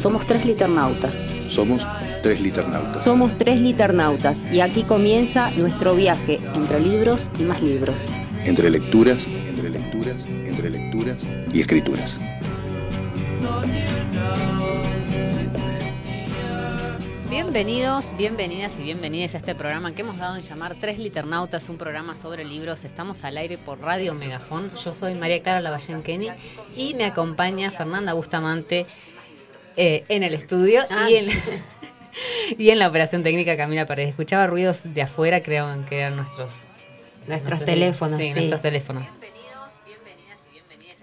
Somos tres liternautas. Somos tres liternautas. Somos tres liternautas y aquí comienza nuestro viaje entre libros y más libros. Entre lecturas, entre lecturas, entre lecturas y escrituras. Bienvenidos, bienvenidas y bienvenidas a este programa que hemos dado en llamar Tres Liternautas, un programa sobre libros. Estamos al aire por Radio Megafón. Yo soy María Clara Lavallén Kenny y me acompaña Fernanda Bustamante eh, en el estudio Ah. y, en, y en la operación técnica Camila Paredes. Escuchaba ruidos de afuera, creo que eran nuestros, Nuestros teléfonos, Sí, sí. nuestros teléfonos. Bienvenidos, bienvenidas y bienvenidas.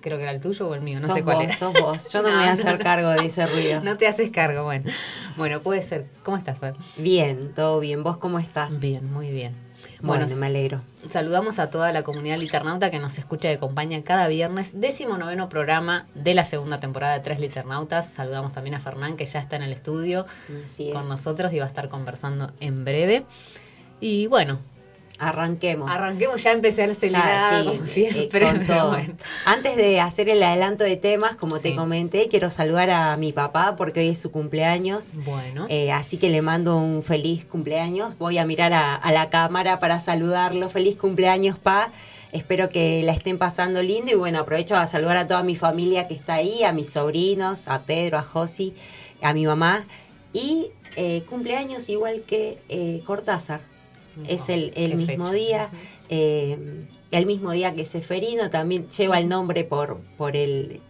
Creo que era el tuyo o el mío, no sos sé cuál vos, es. sos vos. Yo no, me voy a hacer cargo de ese ruido. No te haces cargo, bueno. Bueno, puede ser. ¿Cómo estás, Fer? Bien, todo bien. ¿Vos cómo estás? Bien, muy bien. Bueno, Bueno, me alegro. saludamos a toda la comunidad liternauta que nos escucha y acompaña cada viernes. Décimo noveno programa de la segunda temporada de Tres Liternautas. Saludamos también a Fernán, que ya está en el estudio Así es. con nosotros y va a estar conversando en breve. Y bueno, Arranquemos. arranquemos ya empecé a acelerar, sí, como eh, siempre. con pero todo. bueno. Antes de hacer el adelanto de temas, como te comenté, quiero saludar a mi papá porque hoy es su cumpleaños. Bueno, Eh, así que le mando un feliz cumpleaños. Voy a mirar a, a la cámara para saludarlo. Feliz cumpleaños, pa. Espero que la estén pasando lindo. Y bueno, aprovecho a saludar a toda mi familia que está ahí, a mis sobrinos, a Pedro, a Josi, a mi mamá. Y eh, cumpleaños igual que eh, Cortázar. Es el, el mismo fecha. día. eh, el mismo día que Seferino. También lleva el nombre por, por el,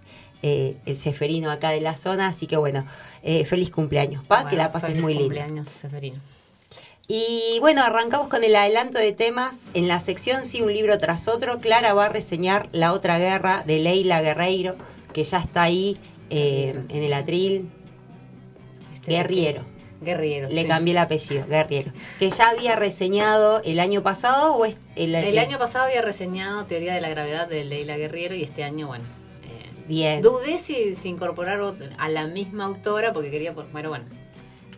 eh, el Seferino acá de la zona. Así que bueno, eh, feliz cumpleaños, pa. que la pases muy linda. cumpleaños, Seferino. Y bueno, arrancamos con el adelanto de temas. En la sección Sí, un libro tras otro, Clara va a reseñar La otra guerra de Leila Guerreiro, que ya está ahí eh, en el atril. Este- Guerriero. Guerriero. Le sí. cambié el apellido, Guerriero. Que ya había reseñado el año pasado o es el, El año pasado había reseñado Teoría de la Gravedad de Leila Guerriero y este año, bueno. eh, Bien. dudé si, si incorporar a la misma autora porque quería, por- bueno, bueno.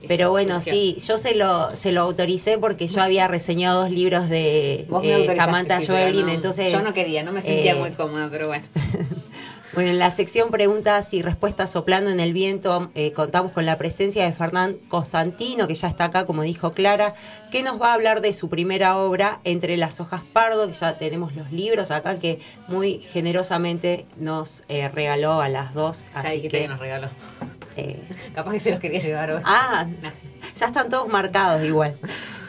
Pero bueno, sí, yo se lo, se lo autoricé porque yo había reseñado dos libros de eh, Samantha sí, Joelin, no- entonces... Yo no quería, no me sentía eh, muy cómoda, pero bueno. Bueno, en la sección preguntas y respuestas soplando en el viento, eh, contamos con la presencia de Fernán Constantino, que ya está acá, como dijo Clara, que nos va a hablar de su primera obra, Entre las hojas pardo, que ya tenemos los libros acá, que muy generosamente nos eh, regaló a las dos. Ya así que, nos regaló. eh, Capaz que se los quería llevar hoy. ah, ya están todos marcados igual.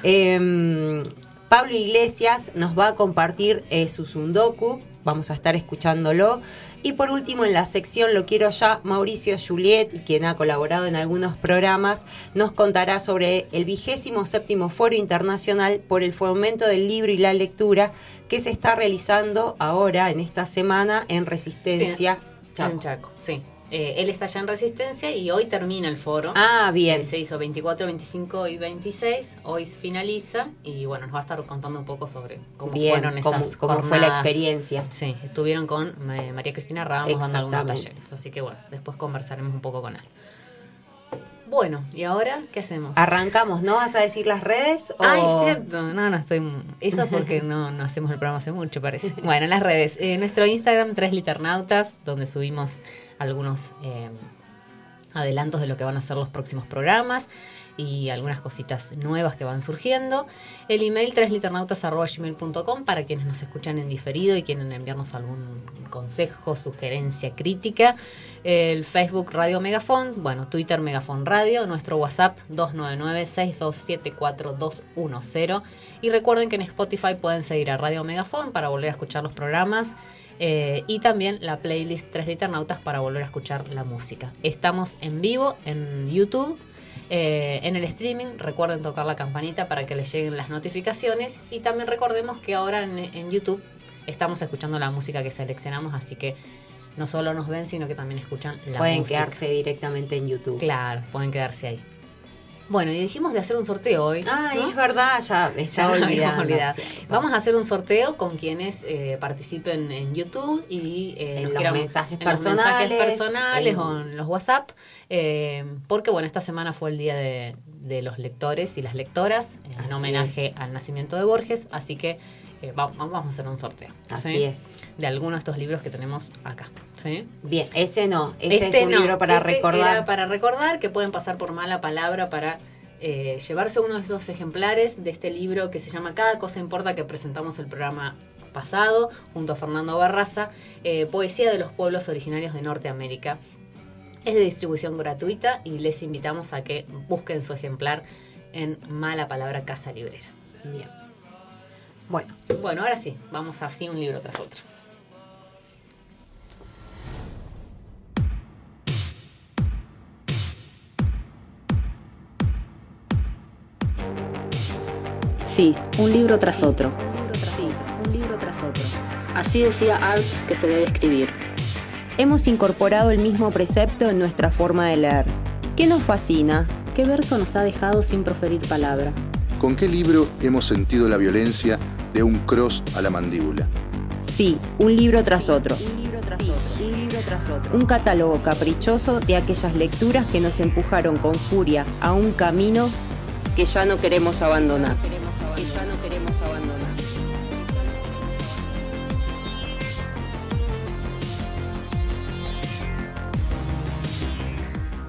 Eh, Pablo Iglesias nos va a compartir eh, su Sundoku, vamos a estar escuchándolo. Y por último, en la sección Lo quiero ya, Mauricio Juliet, quien ha colaborado en algunos programas, nos contará sobre el vigésimo séptimo Foro Internacional por el Fomento del Libro y la Lectura que se está realizando ahora, en esta semana, en Resistencia. Chaco. En Chaco, sí. Eh, él está ya en Resistencia y hoy termina el foro. Ah, bien. Se hizo 24, 25 y 26. Hoy finaliza y bueno, nos va a estar contando un poco sobre cómo Bien, fueron cómo, esas cómo fue la experiencia. Sí, estuvieron con eh, María Cristina Ramos dando algunos talleres. Así que bueno, después conversaremos un poco con él. Bueno, ¿y ahora qué hacemos? Arrancamos, ¿no? ¿Vas a decir las redes? O... Ay, cierto. No, no estoy. Eso es porque no, no hacemos el programa hace mucho, parece. Bueno, en las redes. Eh, nuestro Instagram, Tres Liternautas, donde subimos algunos eh, adelantos de lo que van a ser los próximos programas y algunas cositas nuevas que van surgiendo. El email 3liternautas.gmail.com para quienes nos escuchan en diferido y quieren enviarnos algún consejo, sugerencia, crítica. El Facebook Radio Megafon, bueno, Twitter Megafon Radio, nuestro WhatsApp 299-6274-210. Y recuerden que en Spotify pueden seguir a Radio Megafon para volver a escuchar los programas. Eh, y también la playlist 3 Liternautas para volver a escuchar la música. Estamos en vivo en YouTube eh, en el streaming. Recuerden tocar la campanita para que les lleguen las notificaciones. Y también recordemos que ahora en, YouTube estamos escuchando la música que seleccionamos, así que no solo nos ven, sino que también escuchan la pueden música. Pueden quedarse directamente en YouTube. Claro, pueden quedarse ahí. Bueno, y dijimos de hacer un sorteo hoy. Ah, es verdad, ya, ya olvidado. Vamos a hacer un sorteo con quienes eh, participen en YouTube y eh, en, los mensajes personales, personales o en los WhatsApp. Eh, porque, bueno, esta semana fue el día de, los lectores y las lectoras en homenaje al nacimiento de Borges. Así que vamos a hacer un sorteo. Así es. De algunos de estos libros que tenemos acá. ¿sí? Bien, ese no, ese este es un libro para este recordar. para recordar que pueden pasar por mala palabra para eh, llevarse uno de esos ejemplares de este libro que se llama Cada cosa importa que presentamos el programa pasado junto a Fernando Barraza, eh, Poesía de los pueblos originarios de Norteamérica. Es de distribución gratuita y les invitamos a que busquen su ejemplar en Mala Palabra Casa Librera. Bien. Bueno. Bueno, ahora sí, vamos así un libro tras otro. Sí, un libro tras otro. Sí, un libro tras otro. Así decía Art que se debe escribir. Hemos incorporado el mismo precepto en nuestra forma de leer. ¿Qué nos fascina? ¿Qué verso nos ha dejado sin proferir palabra? ¿Con qué libro hemos sentido la violencia de un cross a la mandíbula? Sí, un libro tras otro. Un libro tras otro. Un libro tras otro. Un catálogo caprichoso de aquellas lecturas que nos empujaron con furia a un camino que ya no queremos abandonar. Que ya no queremos abandonar.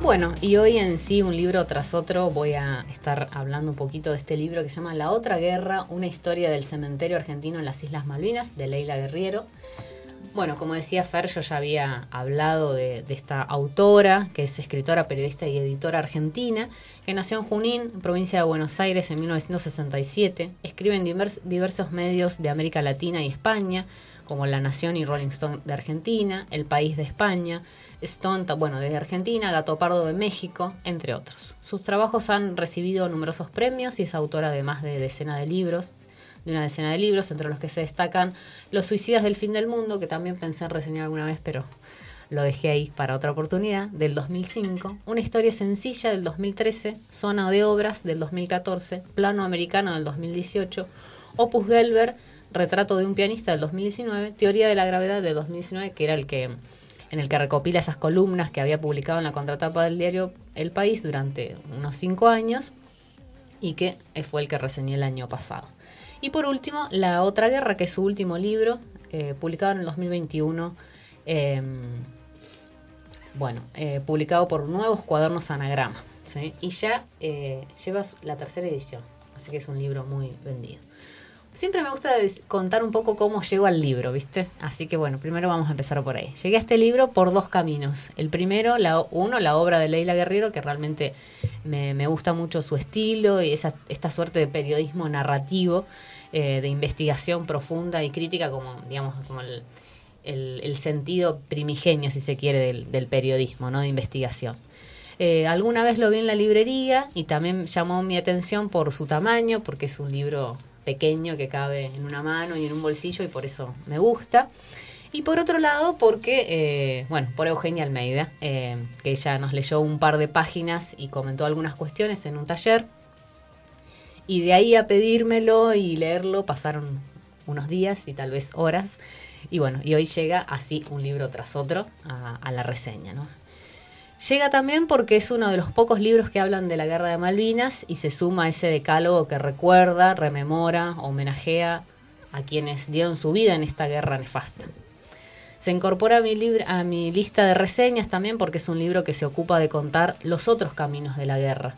Bueno, y hoy en sí, un libro tras otro, voy a estar hablando un poquito de este libro que se llama La Otra Guerra, una historia del cementerio argentino en las Islas Malvinas, de Leila Guerriero. Bueno, como decía Fer, yo ya había hablado de, esta autora, que es escritora, periodista y editora argentina, que nació en Junín, provincia de Buenos Aires, en 1967. Escribe en diversos medios de América Latina y España, como La Nación y Rolling Stone de Argentina, El País de España, Stone, bueno, de Argentina, Gato Pardo de México, entre otros. Sus trabajos han recibido numerosos premios y es autora de más de decenas de libros, de una decena de libros, entre los que se destacan Los suicidas del fin del mundo, que también pensé en reseñar alguna vez, pero lo dejé ahí para otra oportunidad, del 2005, Una historia sencilla del 2013, Zona de obras del 2014, Plano americano del 2018, Opus Gelber, Retrato de un pianista del 2019, Teoría de la gravedad del 2019, que era el que en el que recopila esas columnas que había publicado en la contratapa del diario El País durante unos cinco años y que fue el que reseñé el año pasado. Y por último, La Otra Guerra, que es su último libro, eh, publicado en el 2021, em, bueno, eh, publicado por Nuevos Cuadernos Anagrama, y ya eh, lleva la tercera edición, así que es un libro muy vendido. Siempre me gusta contar un poco cómo llego al libro, ¿viste? Así que bueno, primero vamos a empezar por ahí. Llegué a este libro por dos caminos. El primero, la, uno, la obra de Leila Guerrero, que realmente me, gusta mucho su estilo y esa, esta suerte de periodismo narrativo, eh, de investigación profunda y crítica, como, digamos, como el, sentido primigenio, si se quiere, del, periodismo, ¿no? De investigación. Eh, alguna vez lo vi en la librería y también llamó mi atención por su tamaño, porque es un libro pequeño que cabe en una mano y en un bolsillo y por eso me gusta. Y por otro lado, porque, eh, bueno, por Eugenia Almeida, eh, que ella nos leyó un par de páginas y comentó algunas cuestiones en un taller. Y de ahí a pedírmelo y leerlo pasaron unos días y tal vez horas. Y bueno, y hoy llega así un libro tras otro a, a la reseña, ¿no? Llega también porque es uno de los pocos libros que hablan de la guerra de Malvinas y se suma a ese decálogo que recuerda, rememora, homenajea a quienes dieron su vida en esta guerra nefasta. Se incorpora a mi, a mi lista de reseñas también porque es un libro que se ocupa de contar los otros caminos de la guerra.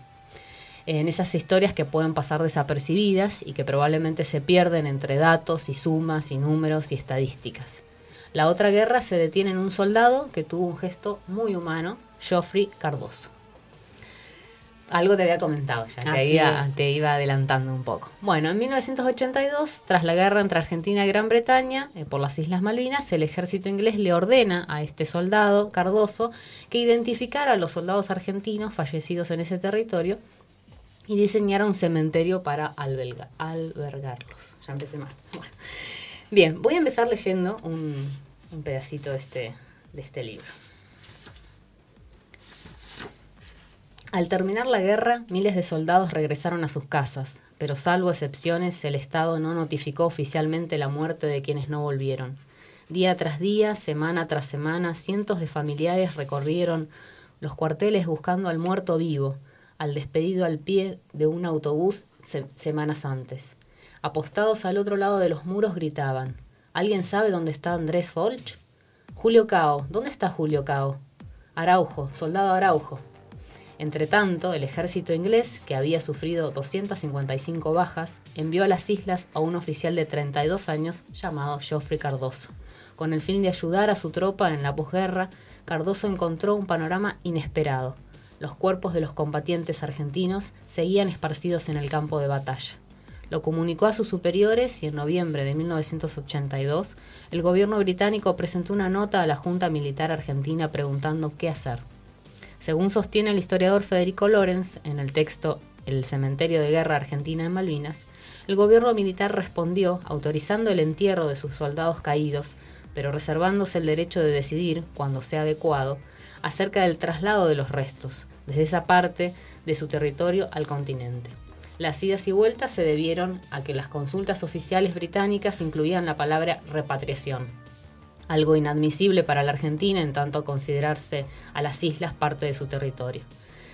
En esas historias que pueden pasar desapercibidas y que probablemente se pierden entre datos y sumas y números y estadísticas. La otra guerra se detiene en un soldado que tuvo un gesto muy humano, Geoffrey Cardoso algo te había comentado ya, te iba, te iba, adelantando un poco. Bueno, en 1982, tras la guerra entre Argentina y Gran Bretaña, eh, por las Islas Malvinas, el ejército inglés le ordena a este soldado, Cardoso, que identificara a los soldados argentinos fallecidos en ese territorio y diseñara un cementerio para albergarlos. Ya empecé más. Bien, voy a empezar leyendo un, un pedacito de este, de este libro. Al terminar la guerra, miles de soldados regresaron a sus casas, pero salvo excepciones, el Estado no notificó oficialmente la muerte de quienes no volvieron. Día tras día, semana tras semana, cientos de familiares recorrieron los cuarteles buscando al muerto vivo, al despedido al pie de un autobús semanas antes. Apostados al otro lado de los muros gritaban, ¿Alguien sabe dónde está Andrés Folch? Julio Cao, ¿dónde está Julio Cao? Araujo, soldado Araujo. Entretanto, el ejército inglés, que había sufrido 255 bajas, envió a las islas a un oficial de 32 años llamado Geoffrey Cardoso. Con el fin de ayudar a su tropa en la posguerra, Cardoso encontró un panorama inesperado. Los cuerpos de los combatientes argentinos seguían esparcidos en el campo de batalla. Lo comunicó a sus superiores y en noviembre de 1982 el gobierno británico presentó una nota a la Junta Militar Argentina preguntando qué hacer. Según sostiene el historiador Federico Lorenz en el texto El cementerio de guerra argentina en Malvinas, el gobierno militar respondió autorizando el entierro de sus soldados caídos, pero reservándose el derecho de decidir, cuando sea adecuado, acerca del traslado de los restos, desde esa parte de su territorio al continente. Las idas y vueltas se debieron a que las consultas oficiales británicas incluían la palabra repatriación, algo inadmisible para la Argentina en tanto considerarse a las islas parte de su territorio.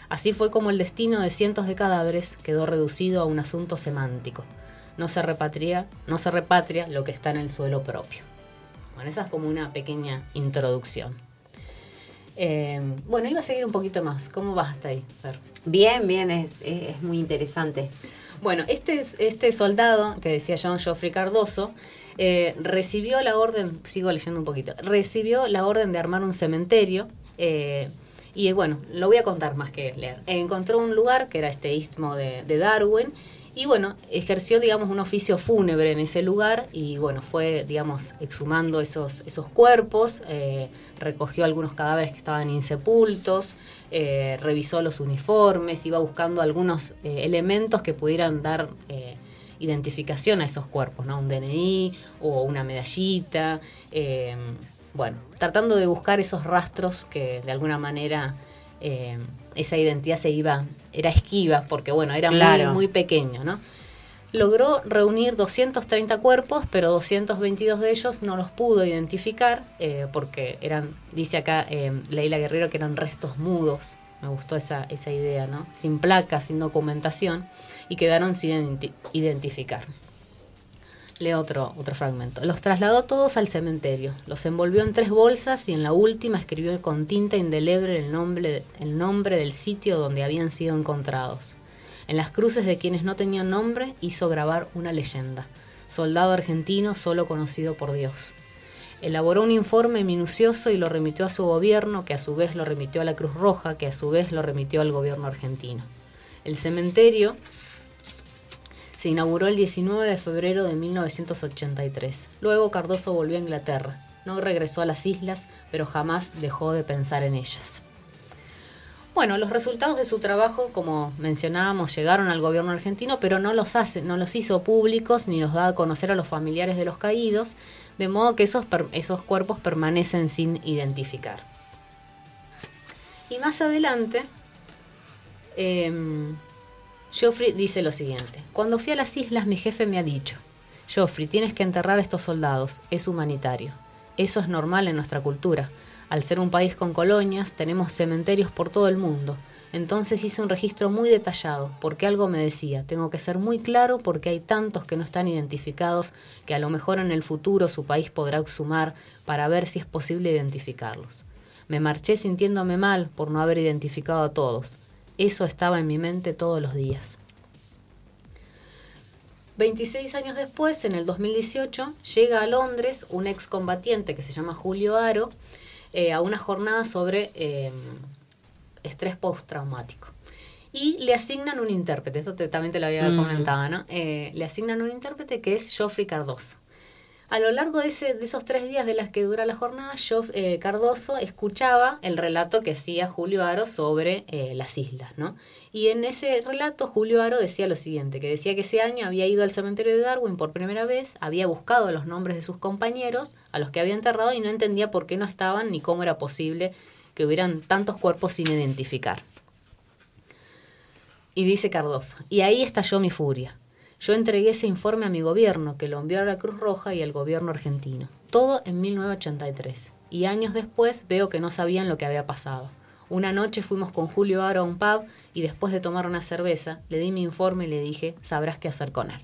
Así fue como el destino de cientos de cadáveres quedó reducido a un asunto semántico. No se repatria, no se repatria lo que está en el suelo propio. Bueno, esa es como una pequeña introducción. Eh, bueno, iba a seguir un poquito más. ¿Cómo vas hasta Bien, bien, es, es, muy interesante. Bueno, este, este soldado que decía John Geoffrey Cardoso eh, recibió la orden, sigo leyendo un poquito, recibió la orden de armar un cementerio. Eh, y bueno, lo voy a contar más que leer. Encontró un lugar que era este istmo de, Darwin y bueno, ejerció, digamos, un oficio fúnebre en ese lugar y bueno, fue, digamos, exhumando esos, esos cuerpos, eh, recogió algunos cadáveres que estaban insepultos, revisó los uniformes, iba buscando algunos elementos que pudieran dar identificación a esos cuerpos, ¿no? Un DNI o una medallita, eh, bueno, tratando de buscar esos rastros que de alguna manera eh, esa identidad se iba, era esquiva, porque bueno, era muy, muy pequeño, ¿no? Logró reunir 230 cuerpos, pero 222 de ellos no los pudo identificar eh, porque eran, dice acá Leila Guerrero, que eran restos mudos. Me gustó esa, esa idea, ¿no? Sin placas, sin documentación y quedaron sin identificar. Leo otro, otro fragmento. Los trasladó todos al cementerio, los envolvió en tres bolsas y en la última escribió con tinta indeleble el nombre, el nombre del sitio donde habían sido encontrados. En las cruces de quienes no tenían nombre hizo grabar una leyenda. Soldado argentino solo conocido por Dios. Elaboró un informe minucioso y lo remitió a su gobierno, que a su vez lo remitió a la Cruz Roja, que a su vez lo remitió al gobierno argentino. El cementerio se inauguró el 19 de febrero de 1983. Luego Cardoso volvió a Inglaterra. No regresó a las islas, pero jamás dejó de pensar en ellas. Bueno, los resultados de su trabajo, como mencionábamos, llegaron al gobierno argentino, pero no los hace, no los hizo públicos ni los da a conocer a los familiares de los caídos, de modo que esos, esos cuerpos permanecen sin identificar. Y más adelante, em, Geoffrey dice lo siguiente, cuando fui a las islas mi jefe me ha dicho, Geoffrey, tienes que enterrar a estos soldados, es humanitario. Eso es normal en nuestra cultura. Al ser un país con colonias, tenemos cementerios por todo el mundo. Entonces hice un registro muy detallado, porque algo me decía, tengo que ser muy claro porque hay tantos que no están identificados que a lo mejor en el futuro su país podrá sumar para ver si es posible identificarlos. Me marché sintiéndome mal por no haber identificado a todos. Eso estaba en mi mente todos los días. 26 años después, en el 2018, llega a Londres un excombatiente que se llama Julio Aro eh, a una jornada sobre eh, estrés postraumático. Y le asignan un intérprete, eso también te lo había comentado, ¿no? Eh, le asignan un intérprete que es Geoffrey Cardoso. A lo largo de, esos tres días de las que dura la jornada, eh, Cardoso escuchaba el relato que hacía Julio Aro sobre eh, las islas, ¿no? Y en ese relato Julio Aro decía lo siguiente, que decía que ese año había ido al cementerio de Darwin por primera vez, había buscado los nombres de sus compañeros, a los que había enterrado, y no entendía por qué no estaban ni cómo era posible que hubieran tantos cuerpos sin identificar. Y dice Cardoso, y ahí estalló mi furia. Yo entregué ese informe a mi gobierno, que lo envió a la Cruz Roja y al gobierno argentino. Todo en 1983. Y años después veo que no sabían lo que había pasado. Una noche fuimos con Julio Aro a un pub y después de tomar una cerveza le di mi informe y le dije, sabrás qué hacer con él.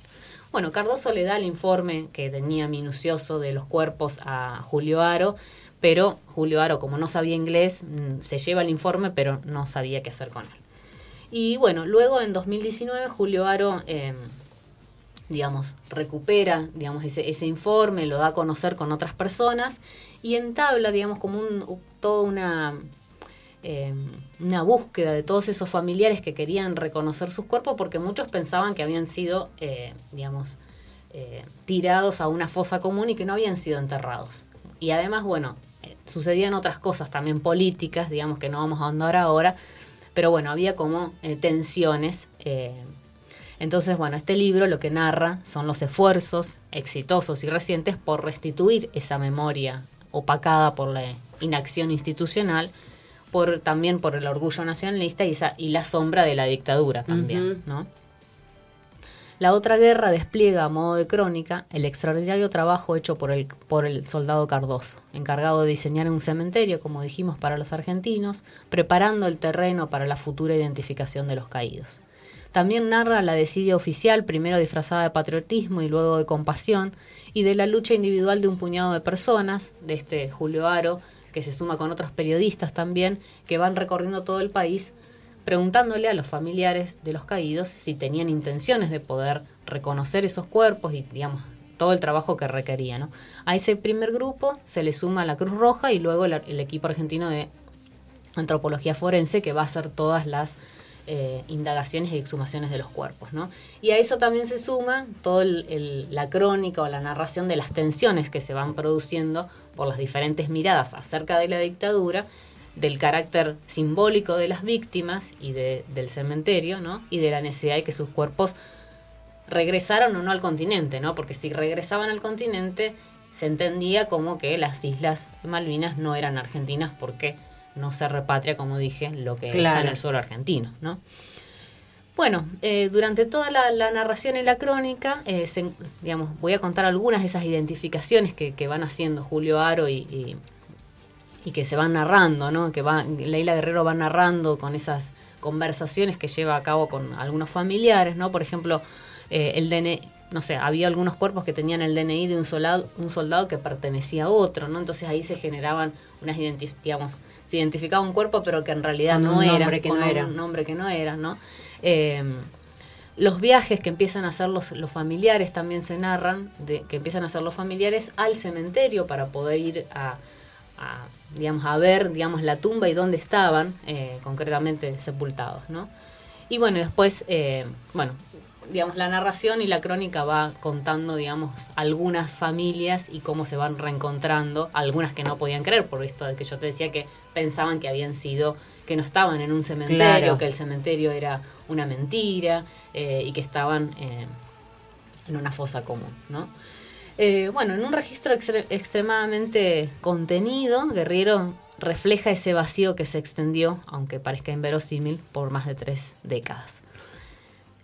Bueno, Cardoso le da el informe que tenía minucioso de los cuerpos a Julio Aro, pero Julio Aro, como no sabía inglés, mm, se lleva el informe, pero no sabía qué hacer con él. Y bueno, luego en 2019 Julio Aro em, digamos, recupera, digamos, ese, ese informe, lo da a conocer con otras personas y entabla, digamos, como un, toda una, eh, una búsqueda de todos esos familiares que querían reconocer sus cuerpos porque muchos pensaban que habían sido, eh, digamos, eh, tirados a una fosa común y que no habían sido enterrados. Y además, bueno, sucedían otras cosas también políticas, digamos, que no vamos a andar ahora, pero bueno, había como tensiones entonces, bueno, este libro lo que narra son los esfuerzos exitosos y recientes por restituir esa memoria opacada por la inacción institucional, por, también por el orgullo nacionalista y, esa, y la sombra de la dictadura también, ¿no? La otra guerra despliega a modo de crónica el extraordinario trabajo hecho por el, por el soldado Cardoso, encargado de diseñar un cementerio, como dijimos, para los argentinos, preparando el terreno para la futura identificación de los caídos. También narra la desidia oficial, primero disfrazada de patriotismo y luego de compasión, y de la lucha individual de un puñado de personas, de este Julio Aro, que se suma con otros periodistas también, que van recorriendo todo el país preguntándole a los familiares de los caídos si tenían intenciones de poder reconocer esos cuerpos y, digamos, todo el trabajo que requería. ¿no? A ese primer grupo se le suma la Cruz Roja y luego el equipo argentino de antropología forense que va a hacer todas las eh, indagaciones y exhumaciones de los cuerpos. ¿no? Y a eso también se suma toda la crónica o la narración de las tensiones que se van produciendo por las diferentes miradas acerca de la dictadura, del carácter simbólico de las víctimas y del cementerio, ¿no? y de la necesidad de que sus cuerpos regresaran o no al continente, ¿no? porque si regresaban al continente se entendía como que las islas Malvinas no eran argentinas porque no se repatria, como dije, lo que está en el suelo argentino, ¿no? Bueno, eh, durante toda la, narración y la crónica, eh, digamos, voy a contar algunas de esas identificaciones que, van haciendo Julio Aro y, y, que se van narrando, ¿no? Que va, Leila Guerrero va narrando con esas conversaciones que lleva a cabo con algunos familiares, ¿no? Por ejemplo, eh, el DNI, no sé, había algunos cuerpos que tenían el DNI de un soldado, un soldado que pertenecía a otro, ¿no? Entonces ahí se generaban unas digamos, se identificaba un cuerpo pero que en realidad no era, que no era. un nombre que no era, ¿no? Em, los viajes que empiezan a hacer los, los familiares también se narran, de, que empiezan a hacer los familiares al cementerio para poder ir a, digamos, a ver digamos, la tumba y dónde estaban eh, concretamente sepultados. ¿no? Y bueno, después, eh, bueno, digamos, la narración y la crónica va contando, digamos, algunas familias y cómo se van reencontrando, algunas que no podían creer, por esto de que yo te decía que pensaban que habían sido, que no estaban en un cementerio, que el cementerio era una mentira eh, y que estaban eh, en una fosa común, ¿no? Eh, bueno, en un registro extremadamente contenido, Guerriero refleja ese vacío que se extendió, aunque parezca inverosímil, por más de tres décadas.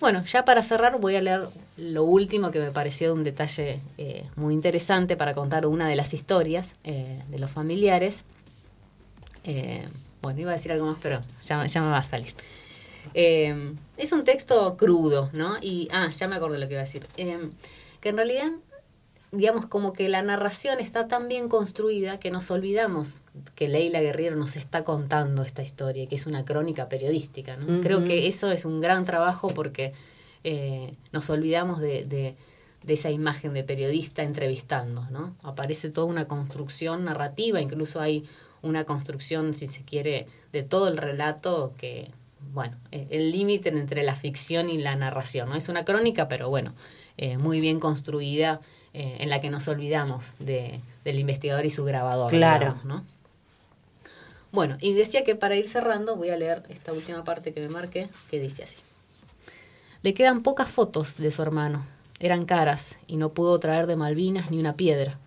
Bueno, ya para cerrar voy a leer lo último que me pareció un detalle eh, muy interesante para contar una de las historias eh, de los familiares. Eh, Bueno, iba a decir algo más, pero ya, ya me va a salir. Es un texto crudo, ¿no? Y, ah, ya me acordé lo que iba a decir. Que en realidad, digamos, como que la narración está tan bien construida que nos olvidamos que Leila Guerrero nos está contando esta historia, que es una crónica periodística, ¿no? Creo que eso es un gran trabajo porque eh, nos olvidamos de, de- de esa imagen de periodista entrevistando, ¿no? Aparece toda una construcción narrativa, incluso hay una construcción, si se quiere, de todo el relato que, bueno, eh, el límite entre la ficción y la narración, ¿no? Es una crónica, pero bueno, eh, muy bien construida, eh, en la que nos olvidamos de, del investigador y su grabador. Claro. digamos, ¿no? Bueno, y decía que para ir cerrando voy a leer esta última parte que me marqué, que dice así. Le quedan pocas fotos de su hermano. Eran caras y no pudo traer de Malvinas ni una piedra.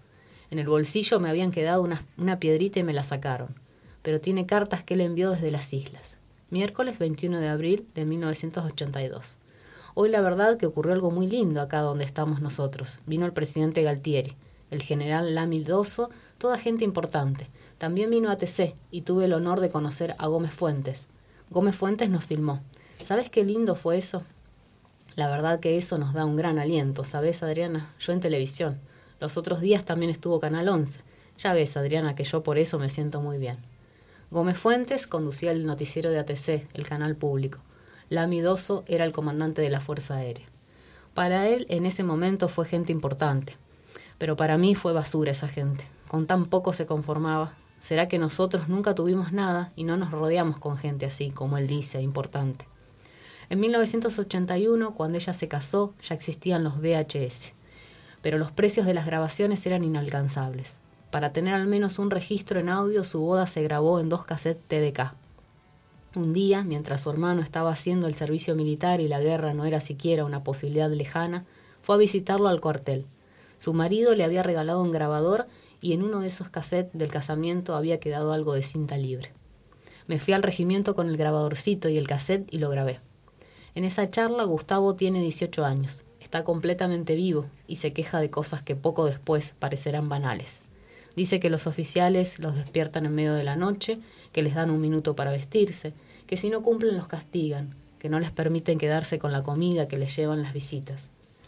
En el bolsillo me habían quedado una, una piedrita y me la sacaron. Pero tiene cartas que él envió desde las islas. Miércoles 21 de abril de 1982. Hoy la verdad que ocurrió algo muy lindo acá donde estamos nosotros. Vino el presidente Galtieri, el general Lami Dosso, toda gente importante. También vino ATC y tuve el honor de conocer a Gómez Fuentes. Gómez Fuentes nos filmó. ¿Sabes qué lindo fue eso? La verdad que eso nos da un gran aliento, ¿sabes, Adriana? Yo en televisión. Los otros días también estuvo Canal 11. Ya ves, Adriana, que yo por eso me siento muy bien. Gómez Fuentes conducía el noticiero de ATC, el canal público. Lami Dosso era el comandante de la Fuerza Aérea. Para él, en ese momento, fue gente importante. Pero para mí fue basura esa gente. Con tan poco se conformaba. ¿Será que nosotros nunca tuvimos nada y no nos rodeamos con gente así, como él dice, importante? En 1981, cuando ella se casó, ya existían los VHS, pero los precios de las grabaciones eran inalcanzables. Para tener al menos un registro en audio, su boda se grabó en dos cassettes TDK. Un día, mientras su hermano estaba haciendo el servicio militar y la guerra no era siquiera una posibilidad lejana, fue a visitarlo al cuartel. Su marido le había regalado un grabador y en uno de esos cassettes del casamiento había quedado algo de cinta libre. Me fui al regimiento con el grabadorcito y el cassette y lo grabé. En esa charla Gustavo tiene 18 años, está completamente vivo y se queja de cosas que poco después parecerán banales. Dice que los oficiales los despiertan en medio de la noche, que les dan un minuto para vestirse, que si no cumplen los castigan, que no les permiten quedarse con la comida que les llevan las visitas.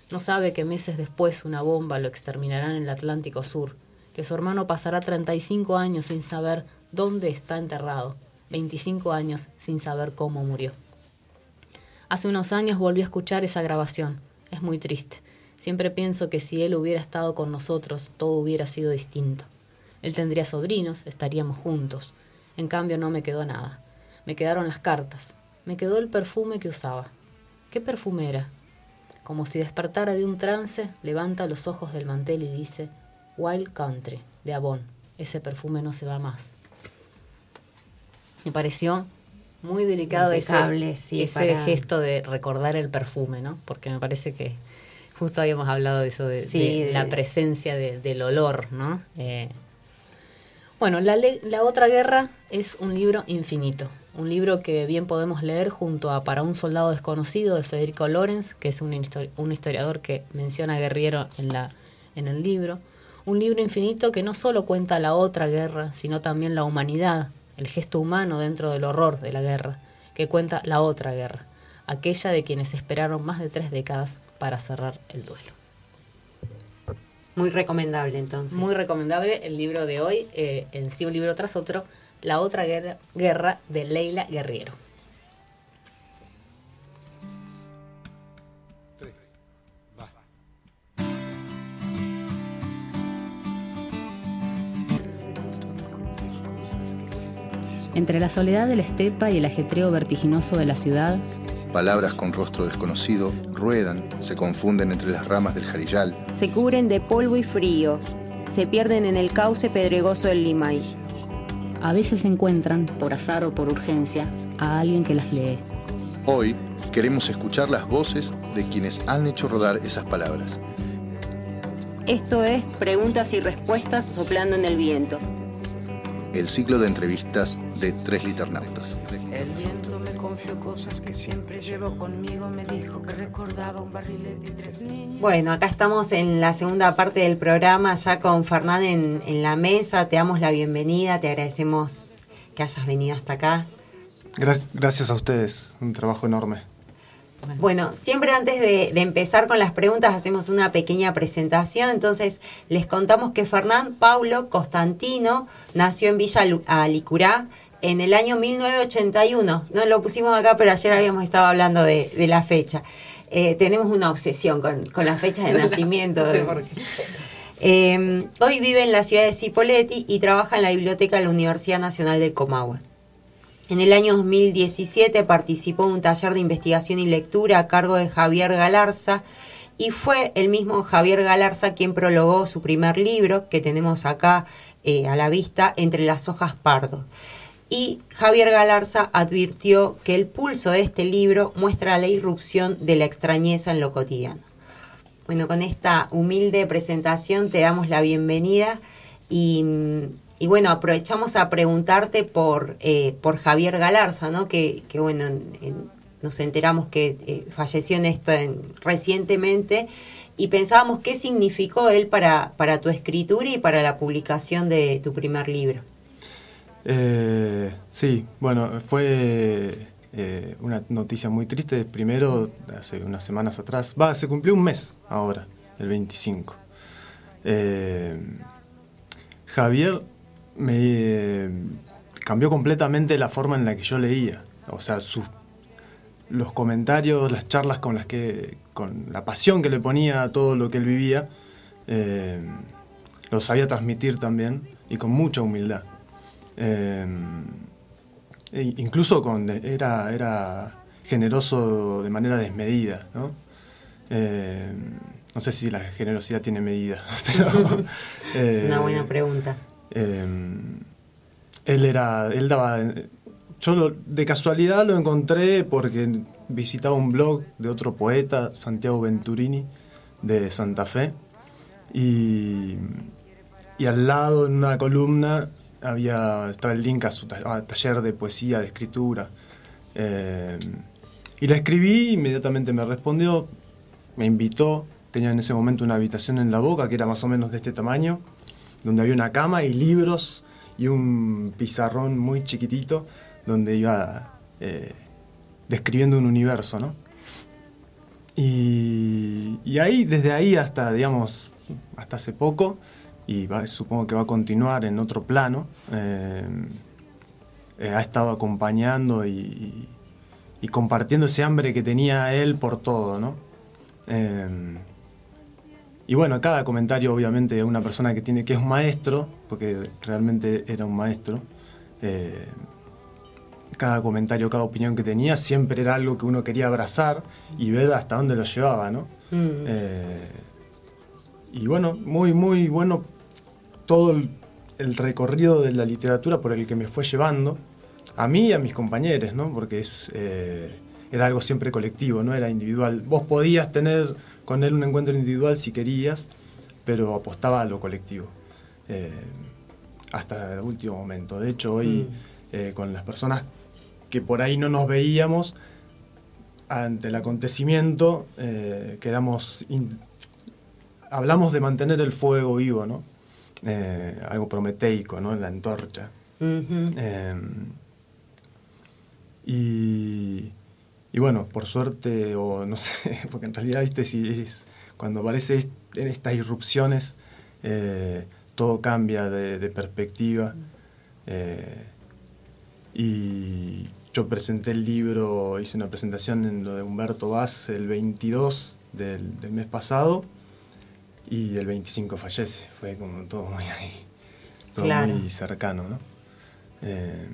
No sabe que meses después una bomba lo exterminará en el Atlántico Sur, que su hermano pasará 35 años sin saber dónde está enterrado, 25 años sin saber cómo murió. Hace unos años volví a escuchar esa grabación. Es muy triste. Siempre pienso que si él hubiera estado con nosotros, todo hubiera sido distinto. Él tendría sobrinos, estaríamos juntos. En cambio no me quedó nada. Me quedaron las cartas. Me quedó el perfume que usaba. ¿Qué perfume era? Como si despertara de un trance, levanta los ojos del mantel y dice, Wild Country, de Avon. Ese perfume no se va más. Me pareció muy delicado ese, sí, ese para- gesto de recordar el perfume, ¿no? Porque me parece que justo habíamos hablado de eso, de, Sí, de de- la presencia de- del olor, ¿no? Eh, bueno, la, otra guerra es un libro infinito, un libro que bien podemos leer junto a Para un soldado desconocido de Federico Lorenz, que es un, histori- un historiador que menciona a Guerriero en, la, en el libro. Un libro infinito que no solo cuenta la otra guerra, sino también la humanidad, el gesto humano dentro del horror de la guerra, que cuenta la otra guerra, aquella de quienes esperaron más de tres décadas para cerrar el duelo. Muy recomendable entonces. Muy recomendable el libro de hoy, eh, en sí un libro tras otro, La otra guerra, guerra de Leila Guerriero. Entre la soledad de la estepa y el ajetreo vertiginoso de la ciudad, Palabras con rostro desconocido ruedan, se confunden entre las ramas del jarillal, Se cubren de polvo y frío. Se pierden en el cauce pedregoso del Limay. a veces encuentran, por azar o por urgencia, a alguien que las lee. Hoy queremos escuchar las voces de quienes han hecho rodar esas palabras. Esto es Preguntas y Respuestas soplando en el viento. El ciclo de entrevistas de Tres Liternautas. El viento me confió cosas que siempre llevo conmigo. Me dijo que recordaba un barril de tres niños. Bueno, acá estamos en la segunda parte del programa, ya con Fernán en, en la mesa. Te damos la bienvenida, te agradecemos que hayas venido hasta acá. Gracias, gracias a ustedes, un trabajo enorme. Bueno, siempre antes de, de, empezar con las preguntas hacemos una pequeña presentación. Entonces, les contamos que Fernán Paulo Constantino nació en Villa Alicurá en el año 1981. No lo pusimos acá, pero ayer habíamos estado hablando de, de la fecha. Eh, tenemos una obsesión con, con la fecha de nacimiento. eh, hoy vive en la ciudad de Cipolletti y trabaja en la biblioteca de la Universidad Nacional del Comahue. En el año 2017 participó en un taller de investigación y lectura a cargo de Javier Galarza y fue el mismo Javier Galarza quien prologó su primer libro que tenemos acá eh, a la vista, Entre las hojas pardo. Y Javier Galarza advirtió que el pulso de este libro muestra la irrupción de la extrañeza en lo cotidiano. Bueno, con esta humilde presentación te damos la bienvenida y y bueno, aprovechamos a preguntarte por, eh, por Javier Galarza, ¿no? Que, que bueno, en, en, nos enteramos que eh, falleció en esta, en, recientemente y pensábamos qué significó él para, para tu escritura y para la publicación de tu primer libro. Eh, sí, bueno, fue una noticia muy triste. Primero, hace unas semanas atrás, va, se cumplió un mes ahora, el 25. Javier me cambió completamente la forma en la que yo leía. O sea, sus, los comentarios, las charlas con las que, con la pasión que le ponía a todo lo que él vivía, eh, lo sabía transmitir también y con mucha humildad. Eh, incluso con, era, era generoso de manera desmedida, ¿no? Eh, no sé si la generosidad tiene medida, pero... es una buena pregunta. Eh, él era, él daba, yo de casualidad lo encontré porque visitaba un blog de otro poeta, Santiago Venturini, de Santa Fe, y, al lado en una columna había estaba el link a su taller de poesía, de escritura. Eh, y la escribí, inmediatamente me respondió, me invitó, tenía en ese momento una habitación en la boca que era más o menos de este tamaño donde había una cama y libros y un pizarrón muy chiquitito donde iba eh, describiendo un universo, ¿no? Y, ahí, desde ahí hasta, digamos, hasta hace poco, y supongo que va a continuar en otro plano, eh, eh, ha estado acompañando y, y, compartiendo ese hambre que tenía él por todo, ¿no? Y bueno, cada comentario obviamente de una persona que tiene que es un maestro, porque realmente era un maestro, eh, cada comentario, cada opinión que tenía siempre era algo que uno quería abrazar y ver hasta dónde lo llevaba, ¿no? Mm. Eh, y bueno, muy, muy bueno todo el, el, recorrido de la literatura por el que me fue llevando, a mí y a mis compañeros, ¿no? Porque es, eh, era algo siempre colectivo, no era individual. Vos podías tener con él un encuentro individual si querías, pero apostaba a lo colectivo. Eh, hasta el último momento. De hecho, hoy mm. eh, con las personas que por ahí no nos veíamos, ante el acontecimiento, eh, quedamos. hablamos de mantener el fuego vivo, ¿no? Eh, algo prometeico, ¿no? La antorcha. Uh -huh. y y bueno, por suerte, o no sé, porque en realidad, viste, si es, cuando aparece en estas irrupciones, eh, todo cambia de, de perspectiva. Eh, y yo presenté el libro, hice una presentación en lo de Humberto Vaz el 22 del, del mes pasado y el 25 fallece. Fue como todo muy ahí, todo claro. muy cercano, ¿no? Eh,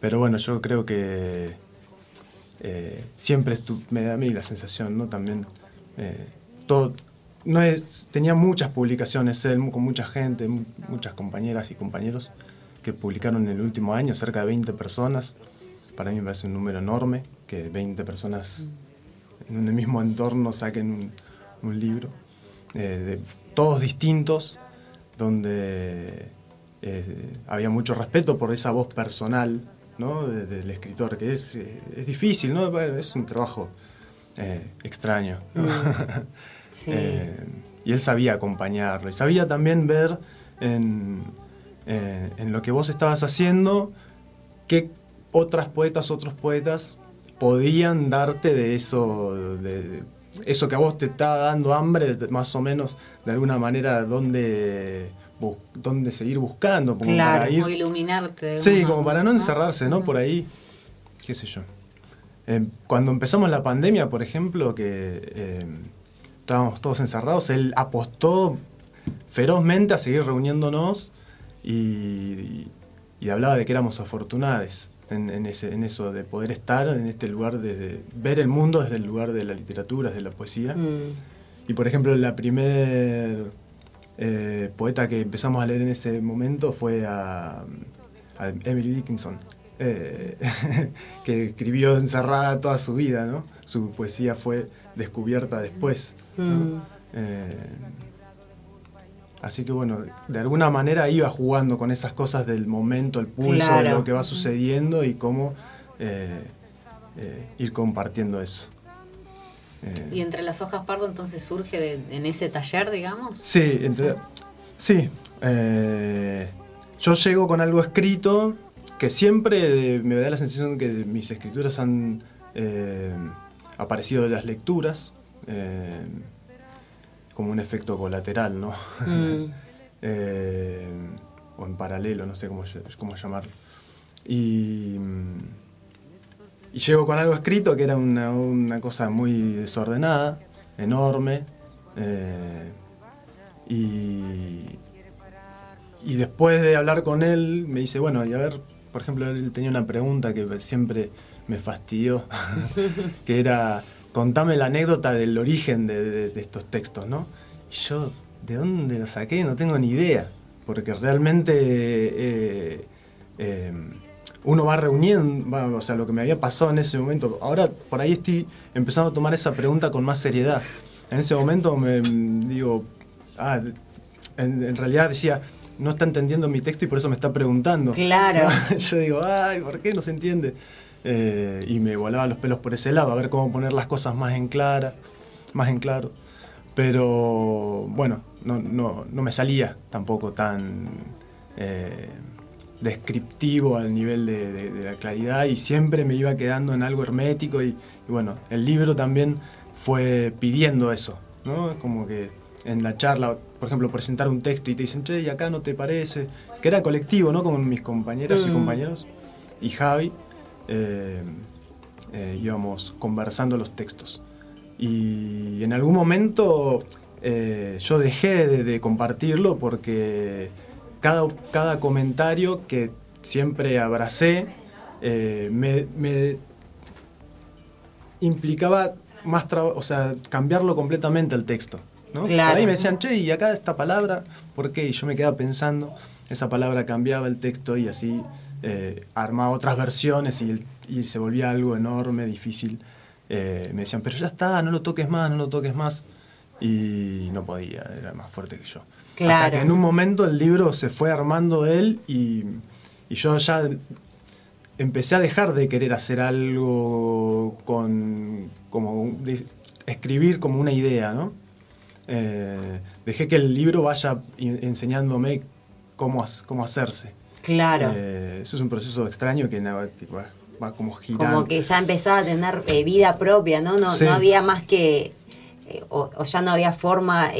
pero bueno, yo creo que eh, siempre me da a mí la sensación, ¿no? También, eh, todo, no es, tenía muchas publicaciones él, con mucha gente, muchas compañeras y compañeros que publicaron en el último año, cerca de 20 personas. Para mí me parece un número enorme, que 20 personas en un mismo entorno saquen un, libro, eh, de, todos distintos, donde había mucho respeto por esa voz personal ¿no? De, del escritor, que es, eh, es difícil, ¿no? es un trabajo eh, extraño. ¿no? Mm. Sí. Eh, y él sabía acompañarlo y sabía también ver en, en lo que vos estabas haciendo qué otras poetas, otros poetas podían darte de eso, de, eso que a vos te está dando hambre, más o menos, de alguna manera, dónde, dónde seguir buscando. Como claro, para ir, iluminarte. Sí, como para no encerrarse, ¿no? Por ahí, qué sé yo. Eh, cuando empezamos la pandemia, por ejemplo, que eh, estábamos todos encerrados, él apostó ferozmente a seguir reuniéndonos y, hablaba de que éramos afortunados en, ese, en, eso de poder estar en este lugar, de, ver el mundo desde el lugar de la literatura, desde la poesía. Mm. Y por ejemplo, la primer eh, poeta que empezamos a leer en ese momento fue a Emily Dickinson eh, que escribió encerrada toda su vida, ¿no? Su poesía fue descubierta después. Mm. Eh, así que bueno, de alguna manera iba jugando con esas cosas del momento, el pulso de lo que va sucediendo y cómo eh, ir compartiendo eso. ¿Y entre las hojas pardo entonces surge en ese taller, digamos? Sí, entre, sí. yo llego con algo escrito que siempre me da la sensación que mis escrituras han eh, aparecido de las lecturas, eh, como un efecto colateral, ¿no? Mm. Eh, o en paralelo, no sé cómo, cómo llamarlo. Y, y, llego con algo escrito que era una, cosa muy desordenada, enorme, y, y después de hablar con él me dice, bueno, y a ver, por ejemplo, él tenía una pregunta que siempre me fastidió, que era, contame la anécdota del origen de, estos textos, ¿no? Y yo, ¿de dónde lo saqué? No tengo ni idea, porque realmente eh, eh, uno va reuniendo, o sea, lo que me había pasado en ese momento, ahora por ahí estoy empezando a tomar esa pregunta con más seriedad. En ese momento me digo, ah, en realidad decía, no está entendiendo mi texto y por eso me está preguntando. Claro. Yo digo, ay, ¿por qué no se entiende? Eh, y me volaba los pelos por ese lado, a ver cómo poner las cosas más en clara, más en claro. Pero bueno, no, no, no me salía tampoco tan eh, descriptivo al nivel de, la claridad y siempre me iba quedando en algo hermético y, y bueno, el libro también fue pidiendo eso, ¿no? Como que en la charla, por ejemplo, presentar un texto y te dicen, che, y acá no te parece, que era colectivo, ¿no? Con mis compañeras y mm. compañeros y Javi, eh, eh, íbamos conversando los textos. Y en algún momento eh, yo dejé de, compartirlo porque cada, cada comentario que siempre abracé me, me implicaba más trabajo, o sea, cambiarlo completamente el texto. ¿no? ahí me decían, che, y acá esta palabra, ¿por qué? Y yo me quedaba pensando, esa palabra cambiaba el texto y así eh, armaba otras versiones y, se volvía algo enorme, difícil. Eh, me decían, pero ya está, no lo toques más, no lo toques más. Y no podía, era más fuerte que yo. Hasta que en un momento el libro se fue armando él y, y yo ya empecé a dejar de querer hacer algo con, como, escribir como una idea, ¿no? Eh, dejé que el libro vaya enseñándome cómo, cómo hacerse. Claro. Eh, eso es un proceso extraño que, va, como girando. Como que ya empezaba a tener eh, vida propia, ¿no? No, no había más que, o, ya no había forma